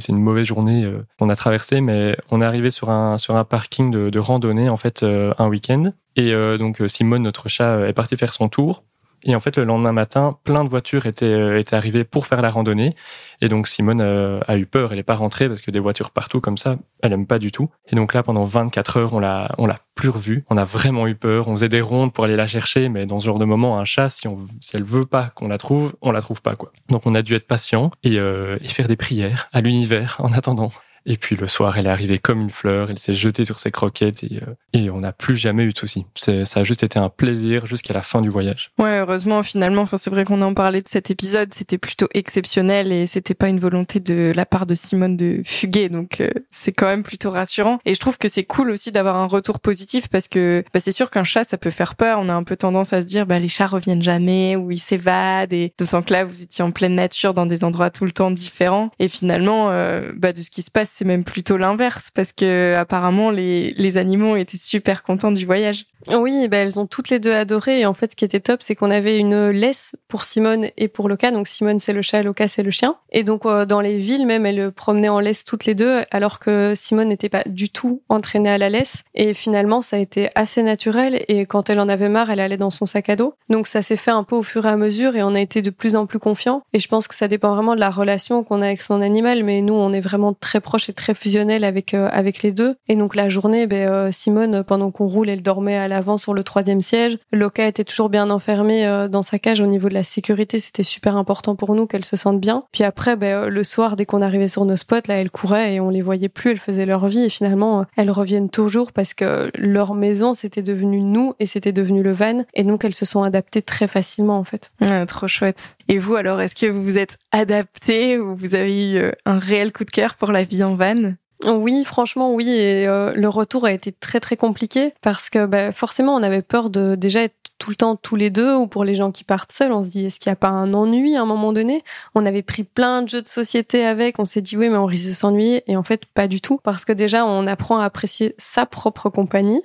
une mauvaise journée euh, qu'on a traversée, mais on est arrivé sur un sur un parking de, randonnée en fait un week-end et euh, donc euh, Simone, notre chat, euh, est parti faire son tour. Et en fait, le lendemain matin, plein de voitures étaient, étaient arrivées pour faire la randonnée. Et donc Simone a eu peur, elle n'est pas rentrée parce que des voitures partout comme ça, elle aime pas du tout. Et donc là, pendant 24 heures, on l'a, on l'a plus revue. On a vraiment eu peur. On faisait des rondes pour aller la chercher, mais dans ce genre de moment, un chat, si on, si elle veut pas qu'on la trouve, on la trouve pas quoi. Donc on a dû être patient et, et faire des prières à l'univers en attendant. Et puis le soir, elle est arrivée comme une fleur, elle s'est jetée sur ses croquettes et, euh, et on n'a plus jamais eu de soucis. Ça a juste été un plaisir jusqu'à la fin du voyage. Ouais, heureusement finalement, enfin c'est vrai qu'on en parlait de cet épisode, c'était plutôt exceptionnel et c'était pas une volonté de la part de Simone de fuguer, donc euh, c'est quand même plutôt rassurant. Et je trouve que c'est cool aussi d'avoir un retour positif parce que bah, c'est sûr qu'un chat ça peut faire peur. On a un peu tendance à se dire bah les chats reviennent jamais ou ils s'évadent et d'autant que là vous étiez en pleine nature dans des endroits tout le temps différents et finalement euh, bah, de ce qui se passe c'est même plutôt l'inverse parce que apparemment les, les animaux étaient super contents du voyage. Oui, ben elles ont toutes les deux adoré. Et en fait, ce qui était top, c'est qu'on avait une laisse pour Simone et pour Loca. Donc Simone, c'est le chat, Loca, c'est le chien. Et donc euh, dans les villes, même, elles promenaient en laisse toutes les deux, alors que Simone n'était pas du tout entraînée à la laisse. Et finalement, ça a été assez naturel. Et quand elle en avait marre, elle allait dans son sac à dos. Donc ça s'est fait un peu au fur et à mesure, et on a été de plus en plus confiants. Et je pense que ça dépend vraiment de la relation qu'on a avec son animal. Mais nous, on est vraiment très proches et très fusionnels avec euh, avec les deux. Et donc la journée, ben, euh, Simone, pendant qu'on roule, elle dormait à l'avant sur le troisième siège. Loca était toujours bien enfermée euh, dans sa cage au niveau de la sécurité. C'était super important pour nous qu'elle se sente bien. Puis après, ben, le soir, dès qu'on arrivait sur nos spots, là, elle courait et on les voyait plus. Elles faisaient leur vie et finalement, elles reviennent toujours parce que leur maison, c'était devenu nous et c'était devenu le van. Et donc, elles se sont adaptées très facilement, en fait. trop chouette. Et vous, alors, est-ce que vous vous êtes adapté ou vous avez eu un réel coup de cœur pour la vie en van? Oui, franchement, oui. Et euh, le retour a été très très compliqué parce que bah, forcément, on avait peur de déjà être tout le temps tous les deux ou pour les gens qui partent seuls, on se dit est-ce qu'il n'y a pas un ennui à un moment donné? On avait pris plein de jeux de société avec, on s'est dit oui mais on risque de s'ennuyer. Et en fait pas du tout parce que déjà on apprend à apprécier sa propre compagnie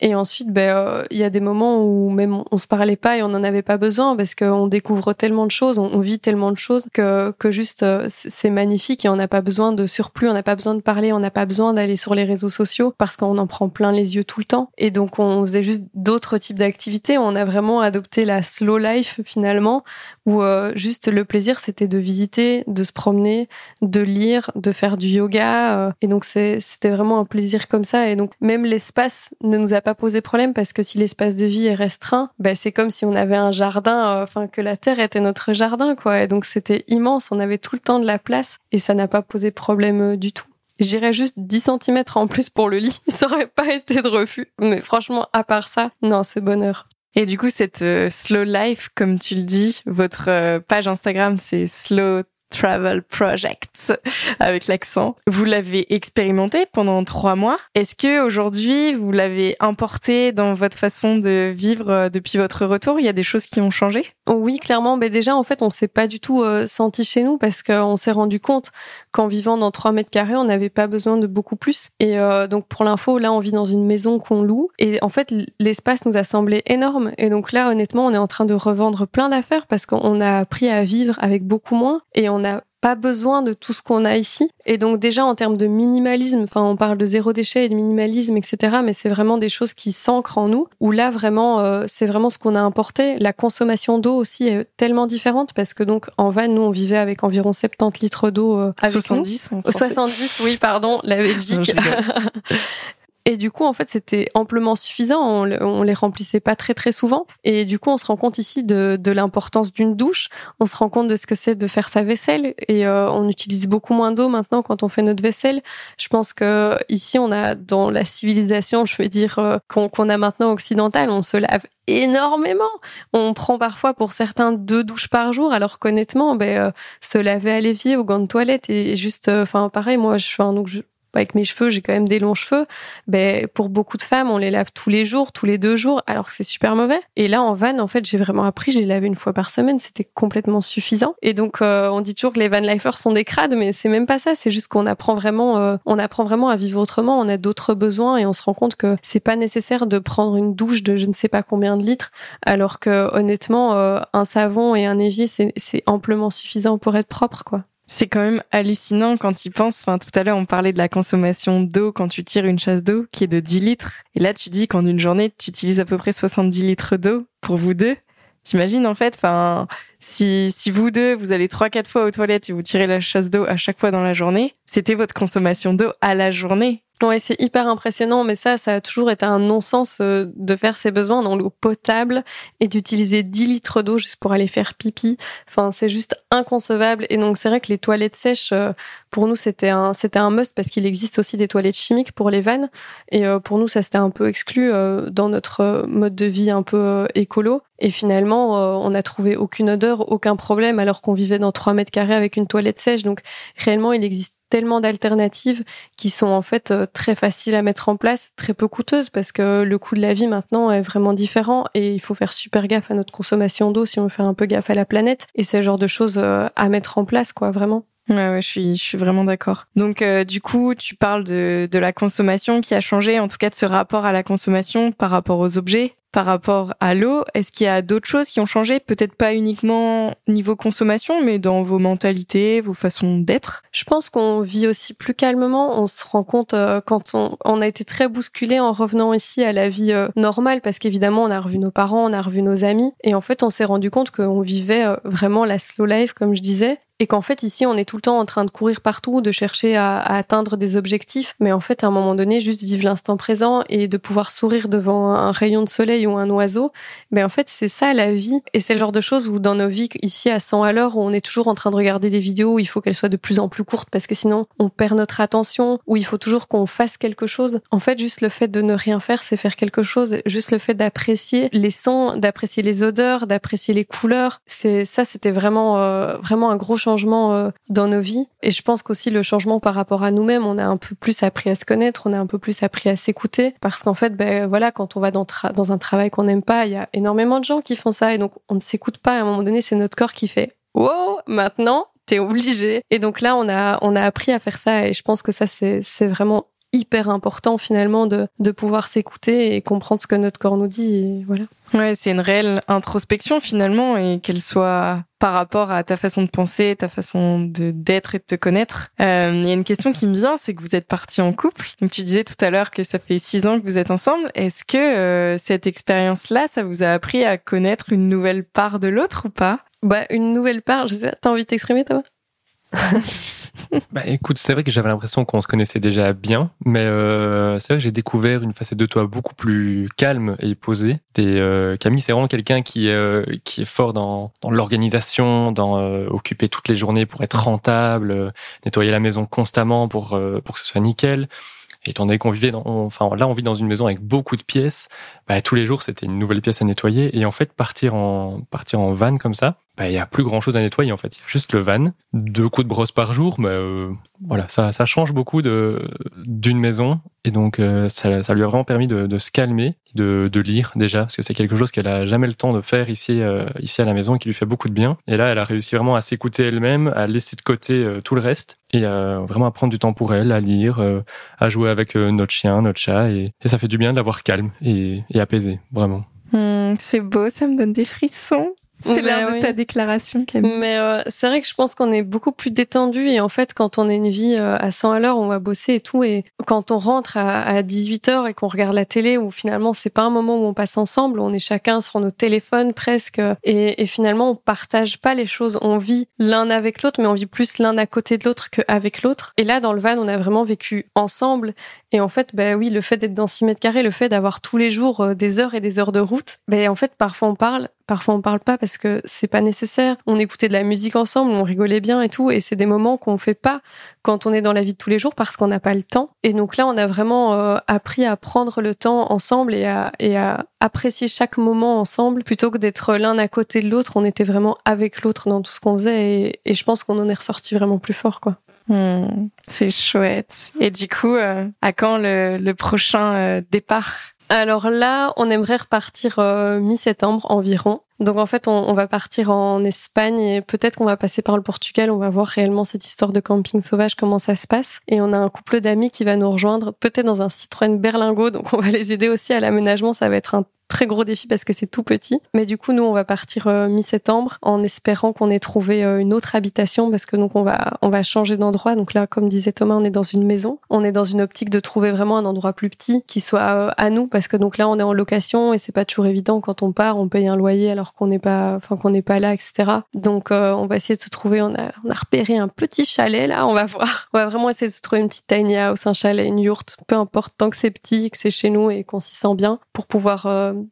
et ensuite, ben, euh, il y a des moments où même on se parlait pas et on n'en avait pas besoin parce qu'on découvre tellement de choses, on, vit tellement de choses que, que juste euh, c'est magnifique et on n'a pas besoin de surplus, on n'a pas besoin de parler, on n'a pas besoin d'aller sur les réseaux sociaux parce qu'on en prend plein les yeux tout le temps. Et donc on faisait juste d'autres types d'activités. On a vraiment adopté la slow life finalement où euh, juste le plaisir c'était de visiter, de se promener, de lire, de faire du yoga. et donc c'était vraiment un plaisir comme ça. Et donc même l'espace ne nous a pas posé problème parce que si l'espace de vie est restreint, bah, c'est comme si on avait un jardin, euh, enfin que la terre était notre jardin, quoi. Et donc c'était immense, on avait tout le temps de la place et ça n'a pas posé problème euh, du tout. J'irais juste 10 cm en plus pour le lit, ça aurait pas été de refus. Mais franchement, à part ça, non, c'est bonheur. Et du coup, cette euh, slow life, comme tu le dis, votre page Instagram, c'est slow Travel Projects avec l'accent. Vous l'avez expérimenté pendant trois mois. Est-ce que aujourd'hui vous l'avez importé dans votre façon de vivre euh, depuis votre retour? Il y a des choses qui ont changé? Oui, clairement. Mais déjà, en fait, on s'est pas du tout euh, senti chez nous parce qu'on s'est rendu compte qu'en vivant dans 3 mètres carrés, on n'avait pas besoin de beaucoup plus. Et euh, donc, pour l'info, là, on vit dans une maison qu'on loue. Et en fait, l'espace nous a semblé énorme. Et donc là, honnêtement, on est en train de revendre plein d'affaires parce qu'on a appris à vivre avec beaucoup moins et on a pas besoin de tout ce qu'on a ici. Et donc déjà en termes de minimalisme, enfin on parle de zéro déchet et de minimalisme, etc. Mais c'est vraiment des choses qui s'ancrent en nous. Où là vraiment, euh, c'est vraiment ce qu'on a importé. La consommation d'eau aussi est tellement différente parce que donc en van, nous on vivait avec environ 70 litres d'eau. Euh, 70. 70, oui, pardon, la Belgique. Et du coup, en fait, c'était amplement suffisant. On, les remplissait pas très très souvent. Et du coup, on se rend compte ici de, de l'importance d'une douche. On se rend compte de ce que c'est de faire sa vaisselle. Et euh, on utilise beaucoup moins d'eau maintenant quand on fait notre vaisselle. Je pense que ici, on a dans la civilisation, je veux dire, euh, qu'on a maintenant occidentale, on se lave énormément. On prend parfois pour certains deux douches par jour, alors qu'honnêtement, ben, euh, se laver à l'évier ou gants de toilette et juste, enfin pareil, moi je, enfin, donc je, avec mes cheveux, j'ai quand même des longs cheveux. Ben, pour beaucoup de femmes, on les lave tous les jours, tous les deux jours, alors que c'est super mauvais. Et là, en van, en fait, j'ai vraiment appris, j'ai lavé une fois par semaine, c'était complètement suffisant. Et donc, euh, on dit toujours que les van lifers sont des crades, mais c'est même pas ça. C'est juste qu'on apprend vraiment, euh, on apprend vraiment à vivre autrement. On a d'autres besoins et on se rend compte que c'est pas nécessaire de prendre une douche de je ne sais pas combien de litres, alors que honnêtement, euh, un savon et un évier, c'est amplement suffisant pour être propre, quoi. C'est quand même hallucinant quand tu penses. Enfin, tout à l'heure, on parlait de la consommation d'eau quand tu tires une chasse d'eau qui est de 10 litres. Et là, tu dis qu'en une journée, tu utilises à peu près 70 litres d'eau pour vous deux. T'imagines, en fait, enfin, si, si vous deux, vous allez trois, quatre fois aux toilettes et vous tirez la chasse d'eau à chaque fois dans la journée, c'était votre consommation d'eau à la journée. Ouais, c'est hyper impressionnant, mais ça, ça a toujours été un non-sens euh, de faire ses besoins dans l'eau potable et d'utiliser 10 litres d'eau juste pour aller faire pipi. Enfin, c'est juste inconcevable. Et donc, c'est vrai que les toilettes sèches, euh, pour nous, c'était un, c'était un must parce qu'il existe aussi des toilettes chimiques pour les vannes. Et euh, pour nous, ça c'était un peu exclu dans notre mode de vie un peu écolo. Et finalement, on n'a trouvé aucune odeur, aucun problème, alors qu'on vivait dans 3 mètres carrés avec une toilette sèche. Donc, réellement, il existe tellement d'alternatives qui sont en fait euh, très faciles à mettre en place, très peu coûteuses parce que le coût de la vie maintenant est vraiment différent et il faut faire super gaffe à notre consommation d'eau si on veut faire un peu gaffe à la planète et c'est le genre de choses euh, à mettre en place quoi vraiment. Ouais, ouais, je suis, je suis vraiment d'accord. Donc, euh, du coup, tu parles de, de la consommation qui a changé, en tout cas de ce rapport à la consommation par rapport aux objets par rapport à l'eau Est-ce qu'il y a d'autres choses qui ont changé? Peut-être pas uniquement niveau consommation, mais dans vos mentalités, vos façons d'être? Je pense qu'on vit aussi plus calmement. On se rend compte euh, quand on, on, a été très bousculé en revenant ici à la vie euh, normale, parce qu'évidemment, on a revu nos parents, on a revu nos amis, et en fait, on s'est rendu compte qu'on vivait euh, vraiment la slow life, comme je disais, et qu'en fait ici on est tout le temps en train de courir partout, de chercher à, atteindre des objectifs, mais en fait à un moment donné juste vivre l'instant présent et de pouvoir sourire devant un rayon de soleil ou un oiseau, mais en fait c'est ça la vie. Et c'est le genre de choses où dans nos vies ici à 100 à l'heure où on est toujours en train de regarder des vidéos où il faut qu'elles soient de plus en plus courtes parce que sinon on perd notre attention, où il faut toujours qu'on fasse quelque chose. En fait juste le fait de ne rien faire c'est faire quelque chose, juste le fait d'apprécier les sons, d'apprécier les odeurs, d'apprécier les couleurs, c'est ça c'était vraiment euh, vraiment un gros changement euh, dans nos vies. Et je pense qu'aussi le changement par rapport à nous-mêmes, on a un peu plus appris à se connaître, on a un peu plus appris à s'écouter. Parce qu'en fait, ben voilà, quand on va dans, un travail qu'on n'aime pas, il y a énormément de gens qui font ça. Et donc, on ne s'écoute pas. À un moment donné, c'est notre corps qui fait Wow, maintenant, t'es obligé. Et donc là, on a, on a appris à faire ça. Et je pense que ça, c'est, c'est vraiment hyper important finalement de, de pouvoir s'écouter et comprendre ce que notre corps nous dit. Et voilà. Ouais, c'est une réelle introspection finalement et qu'elle soit par rapport à ta façon de penser, ta façon d'être et de te connaître. Euh, il y a une question qui me vient, c'est que vous êtes partis en couple. Donc tu disais tout à l'heure que ça fait six ans que vous êtes ensemble. Est-ce que euh, cette expérience-là, ça vous a appris à connaître une nouvelle part de l'autre ou pas? Bah une nouvelle part. Je sais pas. T'as envie de t'exprimer toi bah, écoute, c'est vrai que j'avais l'impression qu'on se connaissait déjà bien, mais euh, c'est vrai que j'ai découvert une facette de toi beaucoup plus calme et posée. Et, euh, Camille, c'est vraiment quelqu'un qui, euh, qui est fort dans, dans l'organisation, dans euh, occuper toutes les journées pour être rentable, euh, nettoyer la maison constamment pour, euh, pour que ce soit nickel. Et étant donné qu'on vivait dans, enfin là on vit dans une maison avec beaucoup de pièces, bah, tous les jours c'était une nouvelle pièce à nettoyer. Et en fait partir en partir en van comme ça, bah, il y a plus grand chose à nettoyer en fait. Il y a juste le van, deux coups de brosse par jour, mais euh, voilà, ça, ça change beaucoup de d'une maison et donc euh, ça, ça lui a vraiment permis de, de se calmer, de, de lire déjà parce que c'est quelque chose qu'elle a jamais le temps de faire ici euh, ici à la maison et qui lui fait beaucoup de bien. Et là, elle a réussi vraiment à s'écouter elle-même, à laisser de côté tout le reste et vraiment à prendre du temps pour elle, à lire, à jouer avec notre chien, notre chat et, et ça fait du bien d'avoir calme et, et apaisé, vraiment. Hmm, c'est beau, ça me donne des frissons. C'est l'heure de ta déclaration, Camille. Mais euh, c'est vrai que je pense qu'on est beaucoup plus détendu et en fait, quand on a une vie euh, à 100 à l'heure, on va bosser et tout. Et quand on rentre à, 18 h et qu'on regarde la télé, où finalement c'est pas un moment où on passe ensemble, on est chacun sur nos téléphones presque, et, et finalement on partage pas les choses. On vit l'un avec l'autre, mais on vit plus l'un à côté de l'autre qu'avec l'autre. Et là, dans le van, on a vraiment vécu ensemble. Et en fait, bah oui, le fait d'être dans 6 mètres carrés, le fait d'avoir tous les jours euh, des heures et des heures de route, ben en fait, parfois on parle, parfois on parle pas parce que c'est pas nécessaire. On écoutait de la musique ensemble, on rigolait bien et tout, et c'est des moments qu'on fait pas quand on est dans la vie de tous les jours parce qu'on n'a pas le temps. Et donc là, on a vraiment euh, appris à prendre le temps ensemble et à, et à apprécier chaque moment ensemble plutôt que d'être l'un à côté de l'autre. On était vraiment avec l'autre dans tout ce qu'on faisait et, je pense qu'on en est ressorti vraiment plus fort, quoi. Hmm, c'est chouette. Et du coup, euh, à quand le, prochain euh, départ? Alors là, on aimerait repartir euh, mi-septembre environ. Donc en fait, on, va partir en Espagne et peut-être qu'on va passer par le Portugal. On va voir réellement cette histoire de camping sauvage, comment ça se passe. Et on a un couple d'amis qui va nous rejoindre, peut-être dans un Citroën Berlingo. Donc on va les aider aussi à l'aménagement. Ça va être un très gros défi parce que c'est tout petit. Mais du coup, nous, on va partir euh, mi-septembre en espérant qu'on ait trouvé euh, une autre habitation parce que donc on va on va changer d'endroit. Donc là, comme disait Thomas, on est dans une maison. On est dans une optique de trouver vraiment un endroit plus petit qui soit euh, à nous parce que donc là, on est en location et c'est pas toujours évident quand on part. On paye un loyer alors qu'on n'est pas enfin qu'on n'est pas là, etc. Donc on va essayer de se trouver. On a on a repéré un petit chalet là. On va voir. On va vraiment essayer de se trouver une petite tiny house, un chalet, une yourte, peu importe tant que c'est petit, que c'est chez nous et qu'on s'y sent bien pour pouvoir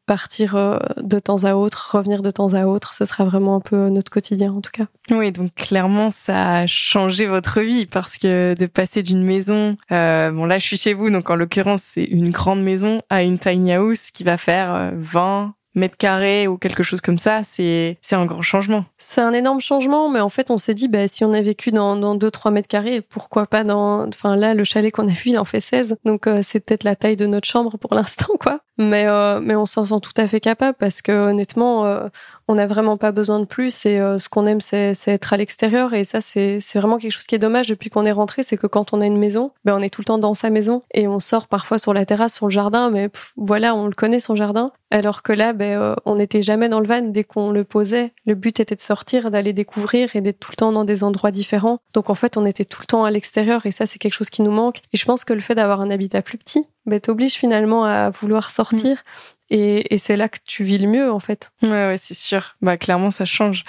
partir euh, de temps à autre, revenir de temps à autre, ce sera vraiment un peu notre quotidien en tout cas. Oui, donc clairement ça a changé votre vie parce que de passer d'une maison, euh, bon là je suis chez vous, donc en l'occurrence c'est une grande maison à une tiny house qui va faire 20, euh, mètres carrés ou quelque chose comme ça, c'est c'est un grand changement. C'est un énorme changement, mais en fait, on s'est dit, bah, si on a vécu dans, dans 2-3 mètres carrés, pourquoi pas dans... Enfin là, le chalet qu'on a vu, il en fait 16, donc euh, c'est peut-être la taille de notre chambre pour l'instant, quoi. Mais, euh, mais on s'en sent tout à fait capable parce que honnêtement, euh, on n'a vraiment pas besoin de plus et ce qu'on aime, c'est être à l'extérieur. Et ça, c'est vraiment quelque chose qui est dommage depuis qu'on est rentré, c'est que quand on a une maison, ben, on est tout le temps dans sa maison et on sort parfois sur la terrasse, sur le jardin, mais voilà, on le connaît son jardin. Alors que là, ben, on n'était jamais dans le van dès qu'on le posait. Le but était de sortir, d'aller découvrir et d'être tout le temps dans des endroits différents. Donc en fait, on était tout le temps à l'extérieur et ça, c'est quelque chose qui nous manque. Et je pense que le fait d'avoir un habitat plus petit, ben, t'oblige finalement à vouloir sortir. Et, c'est là que tu vis le mieux, en fait. Ouais, ouais, c'est sûr. Bah, clairement, ça change.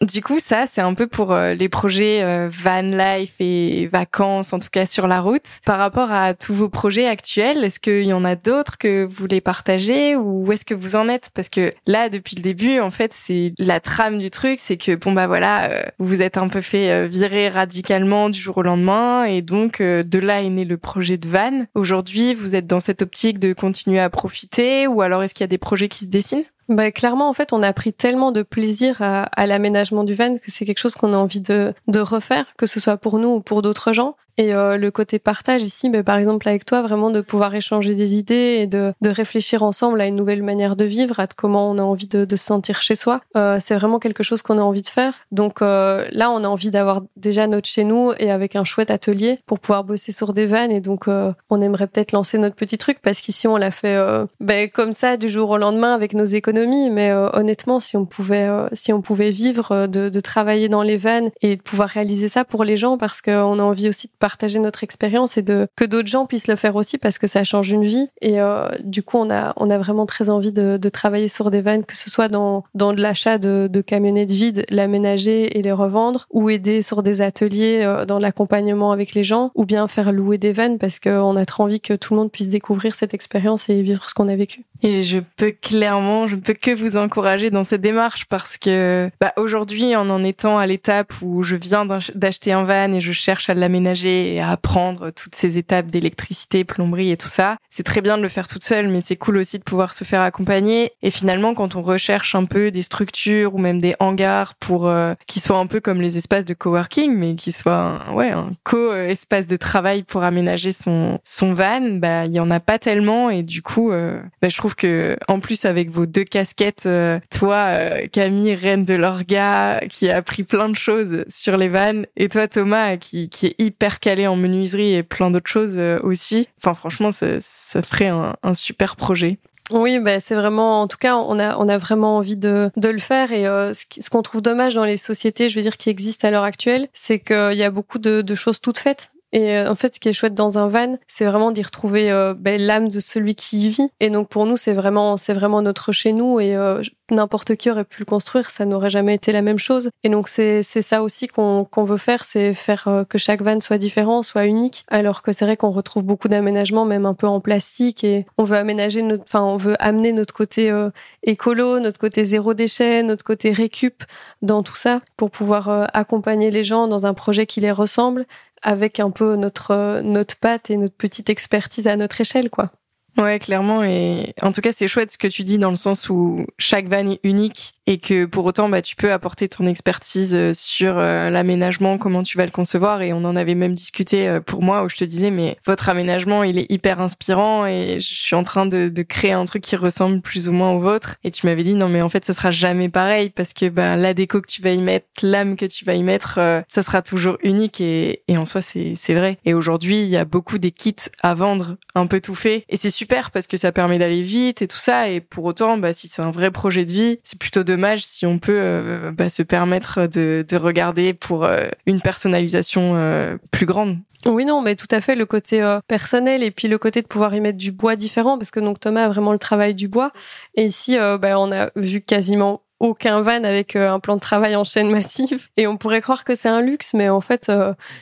Du coup, ça, c'est un peu pour euh, les projets euh, van life et vacances, en tout cas sur la route. Par rapport à tous vos projets actuels, est-ce qu'il y en a d'autres que vous voulez partager ou où est-ce que vous en êtes? Parce que là, depuis le début, en fait, c'est la trame du truc, c'est que, bon, bah voilà, euh, vous vous êtes un peu fait virer radicalement du jour au lendemain et donc, de là est né le projet de van. Aujourd'hui, vous êtes dans cette optique de continuer à profiter ou alors est-ce qu'il y a des projets qui se dessinent? Bah, clairement, en fait, on a pris tellement de plaisir à, l'aménagement du van que c'est quelque chose qu'on a envie de refaire, que ce soit pour nous ou pour d'autres gens. Et euh, le côté partage ici, mais par exemple avec toi, vraiment de pouvoir échanger des idées et de, de réfléchir ensemble à une nouvelle manière de vivre, à comment on a envie de, de se sentir chez soi, euh, c'est vraiment quelque chose qu'on a envie de faire. Donc euh, là, on a envie d'avoir déjà notre chez nous et avec un chouette atelier pour pouvoir bosser sur des vannes. Et donc, euh, on aimerait peut-être lancer notre petit truc parce qu'ici, on l'a fait euh, ben, comme ça du jour au lendemain avec nos économies. Mais honnêtement, si on pouvait, si on pouvait vivre de, de travailler dans les vannes et de pouvoir réaliser ça pour les gens, parce qu'on a envie aussi de partager notre expérience et que d'autres gens puissent le faire aussi parce que ça change une vie. Et euh, du coup, on a vraiment très envie de, travailler sur des vannes, que ce soit dans l'achat de, de camionnettes vides, l'aménager et les revendre, ou aider sur des ateliers euh, dans l'accompagnement avec les gens, ou bien faire louer des vannes parce qu'on a trop envie que tout le monde puisse découvrir cette expérience et vivre ce qu'on a vécu. Et je peux clairement, je ne peux que vous encourager dans cette démarche parce que bah, aujourd'hui, en en étant à l'étape où je viens d'acheter un van et je cherche à l'aménager et à apprendre toutes ces étapes d'électricité, plomberie et tout ça. C'est très bien de le faire toute seule, mais c'est cool aussi de pouvoir se faire accompagner. Et finalement, quand on recherche un peu des structures ou même des hangars pour euh, qui soient un peu comme les espaces de coworking, mais qui soient un, ouais un co-espace de travail pour aménager son son van, bah il y en a pas tellement et du coup, euh, bah, je trouve que en plus avec vos deux casquettes, euh, toi Camille reine de l'orga qui a appris plein de choses sur les vannes et toi Thomas qui qui est hyper calé en menuiserie et plein d'autres choses euh, aussi. Enfin, franchement, ça, ferait un, super projet. Oui, bah, c'est vraiment, en tout cas, on a, on a vraiment envie de, de le faire. Et euh, ce qu'on trouve dommage dans les sociétés, je veux dire, qui existent à l'heure actuelle, c'est qu'il y a beaucoup de choses toutes faites. Et euh, en fait, ce qui est chouette dans un van, c'est vraiment d'y retrouver euh, ben, l'âme de celui qui y vit. Et donc pour nous, c'est vraiment, c'est vraiment notre chez nous. Et euh, n'importe qui aurait pu le construire, ça n'aurait jamais été la même chose. Et donc c'est c'est ça aussi qu'on qu'on veut faire, c'est faire que chaque van soit différent, soit unique. Alors que c'est vrai qu'on retrouve beaucoup d'aménagements, même un peu en plastique. Et on veut aménager notre, enfin on veut amener notre côté écolo, notre côté zéro déchet, notre côté récup dans tout ça pour pouvoir accompagner les gens dans un projet qui les ressemble avec un peu notre notre patte et notre petite expertise à notre échelle, quoi. Ouais, clairement. Et en tout cas, c'est chouette ce que tu dis dans le sens où chaque van est unique et que pour autant, bah, tu peux apporter ton expertise euh, sur euh, l'aménagement, comment tu vas le concevoir. Et on en avait même discuté euh, pour moi où je te disais, mais votre aménagement, il est hyper inspirant et je suis en train de, de créer un truc qui ressemble plus ou moins au vôtre. Et tu m'avais dit, non, mais en fait, ça sera jamais pareil parce que bah, la déco que tu vas y mettre, l'âme que tu vas y mettre, ça sera toujours unique et, et en soi, c'est vrai. Et aujourd'hui, il y a beaucoup des kits à vendre un peu tout fait et c'est super parce que ça permet d'aller vite et tout ça. Et pour autant, bah, si c'est un vrai projet de vie, c'est plutôt dommage si on peut euh, bah, se permettre de, de regarder pour euh, une personnalisation euh, plus grande. Oui, non, mais tout à fait le côté personnel et puis le côté de pouvoir y mettre du bois différent parce que donc Thomas a vraiment le travail du bois et ici bah, on a vu quasiment aucun van avec un plan de travail en chaîne massive et on pourrait croire que c'est un luxe mais en fait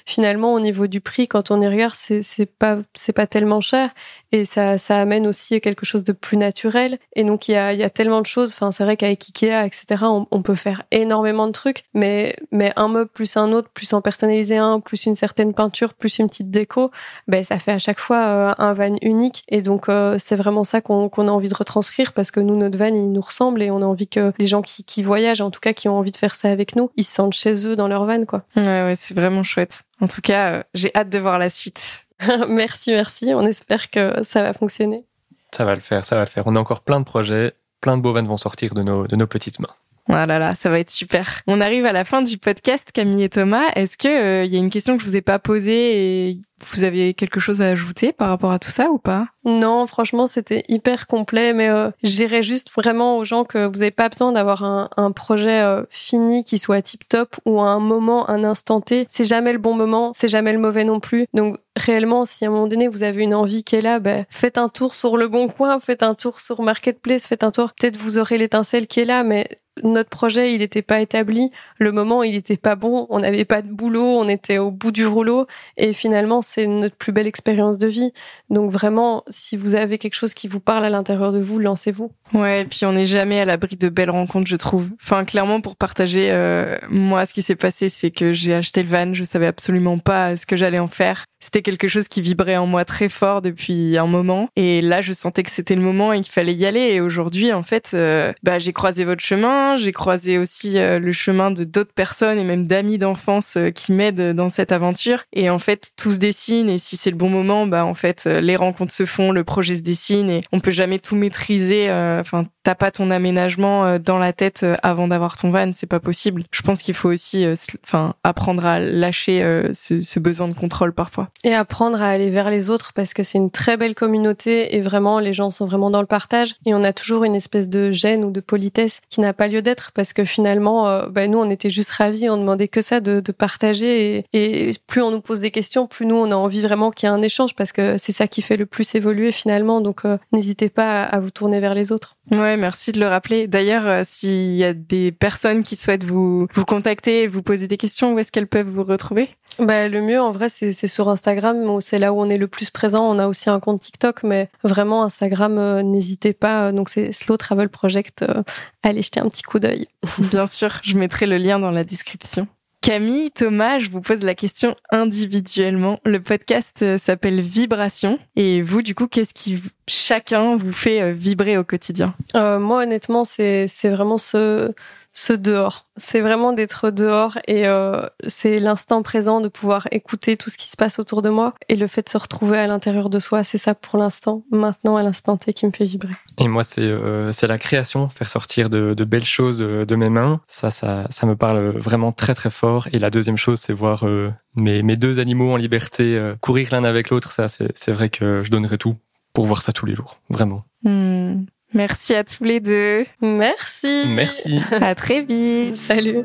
finalement au niveau du prix quand on y regarde c'est c'est pas c'est pas tellement cher et ça, ça amène aussi quelque chose de plus naturel. Et donc il y a, y a tellement de choses. Enfin, c'est vrai qu'avec Ikea, etc., on, on, peut faire énormément de trucs, mais mais un meuble plus un autre, plus en personnaliser un, plus une certaine peinture, plus une petite déco, ben ça fait à chaque fois euh, un van unique. Et donc euh, c'est vraiment ça qu'on qu'on a envie de retranscrire parce que nous notre van il nous ressemble et on a envie que les gens qui, qui voyagent, en tout cas qui ont envie de faire ça avec nous, ils se sentent chez eux dans leur van quoi. Ouais ouais, c'est vraiment chouette. En tout cas, euh, j'ai hâte de voir la suite. merci, merci. On espère que ça va fonctionner. Ça va le faire, ça va le faire. On a encore plein de projets, plein de beaux vont sortir de nos, de nos petites mains. Voilà, là, ça va être super. On arrive à la fin du podcast, Camille et Thomas. Est-ce que il euh, y a une question que je vous ai pas posée et vous avez quelque chose à ajouter par rapport à tout ça ou pas? Non, franchement, c'était hyper complet, mais euh, j'irais juste vraiment aux gens que vous n'avez pas besoin d'avoir un, projet euh, fini qui soit tip top ou à un moment, un instant T. C'est jamais le bon moment, c'est jamais le mauvais non plus. Donc réellement, si à un moment donné vous avez une envie qui est là, ben, faites un tour sur le bon coin, faites un tour sur Marketplace, faites un tour. Peut-être vous aurez l'étincelle qui est là, mais notre projet, il n'était pas établi. Le moment, il n'était pas bon. On n'avait pas de boulot. On était au bout du rouleau. Et finalement, c'est notre plus belle expérience de vie. Donc vraiment, si vous avez quelque chose qui vous parle à l'intérieur de vous, lancez-vous. Ouais, et puis on n'est jamais à l'abri de belles rencontres, je trouve. Enfin, clairement, pour partager, euh, moi, ce qui s'est passé, c'est que j'ai acheté le van. Je savais absolument pas ce que j'allais en faire. C'était quelque chose qui vibrait en moi très fort depuis un moment. Et là, je sentais que c'était le moment et qu'il fallait y aller. Et aujourd'hui, en fait, euh, bah, j'ai croisé votre chemin. J'ai croisé aussi euh, le chemin de d'autres personnes et même d'amis d'enfance qui m'aident dans cette aventure. Et en fait, tout se dessine. Et si c'est le bon moment, bah, en fait, les rencontres se font, le projet se dessine et on peut jamais tout maîtriser enfin t'as pas ton aménagement euh, dans la tête euh, avant d'avoir ton van, c'est pas possible. Je pense qu'il faut aussi, euh, enfin, apprendre à lâcher ce, ce, besoin de contrôle parfois. Et apprendre à aller vers les autres parce que c'est une très belle communauté et vraiment les gens sont vraiment dans le partage et on a toujours une espèce de gêne ou de politesse qui n'a pas lieu d'être parce que finalement, bah, nous on était juste ravis, on demandait que ça de, de partager et, et, plus on nous pose des questions, plus nous on a envie vraiment qu'il y ait un échange parce que c'est ça qui fait le plus évoluer finalement. Donc n'hésitez pas à vous tourner vers les autres. Ouais, merci de le rappeler. D'ailleurs, euh, s'il y a des personnes qui souhaitent vous, vous contacter, vous poser des questions, où est-ce qu'elles peuvent vous retrouver? Bah, Le mieux, en vrai, c'est sur Instagram. C'est là où on est le plus présent. On a aussi un compte TikTok, mais vraiment, Instagram, euh, n'hésitez pas. Donc, c'est Slow Travel Project. Euh, allez jeter un petit coup d'œil. Bien sûr, je mettrai le lien dans la description. Camille, Thomas, je vous pose la question individuellement. Le podcast euh, s'appelle Vibration. Et vous, du coup, qu'est-ce qui chacun vous fait euh, vibrer au quotidien? Euh, Moi, honnêtement, c'est vraiment ce, ce dehors. C'est vraiment d'être dehors et euh, c'est l'instant présent de pouvoir écouter tout ce qui se passe autour de moi et le fait de se retrouver à l'intérieur de soi. C'est ça pour l'instant, maintenant à l'instant T qui me fait vibrer. Et moi, c'est euh, c'est la création, faire sortir de, de, belles choses de mes mains. Ça, ça, ça me parle vraiment très très fort. Et la deuxième chose, c'est voir euh, mes, mes deux animaux en liberté euh, courir l'un avec l'autre. Ça, c'est vrai que je donnerais tout pour voir ça tous les jours, vraiment. Hmm. Merci à tous les deux. Merci. Merci. À très vite. Salut.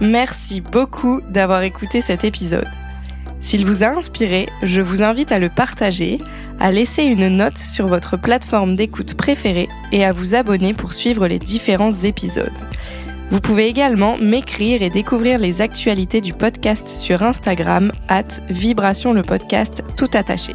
Merci beaucoup d'avoir écouté cet épisode. S'il vous a inspiré, je vous invite à le partager, à laisser une note sur votre plateforme d'écoute préférée et à vous abonner pour suivre les différents épisodes. Vous pouvez également m'écrire et découvrir les actualités du podcast sur Instagram, at Vibration le podcast tout attaché.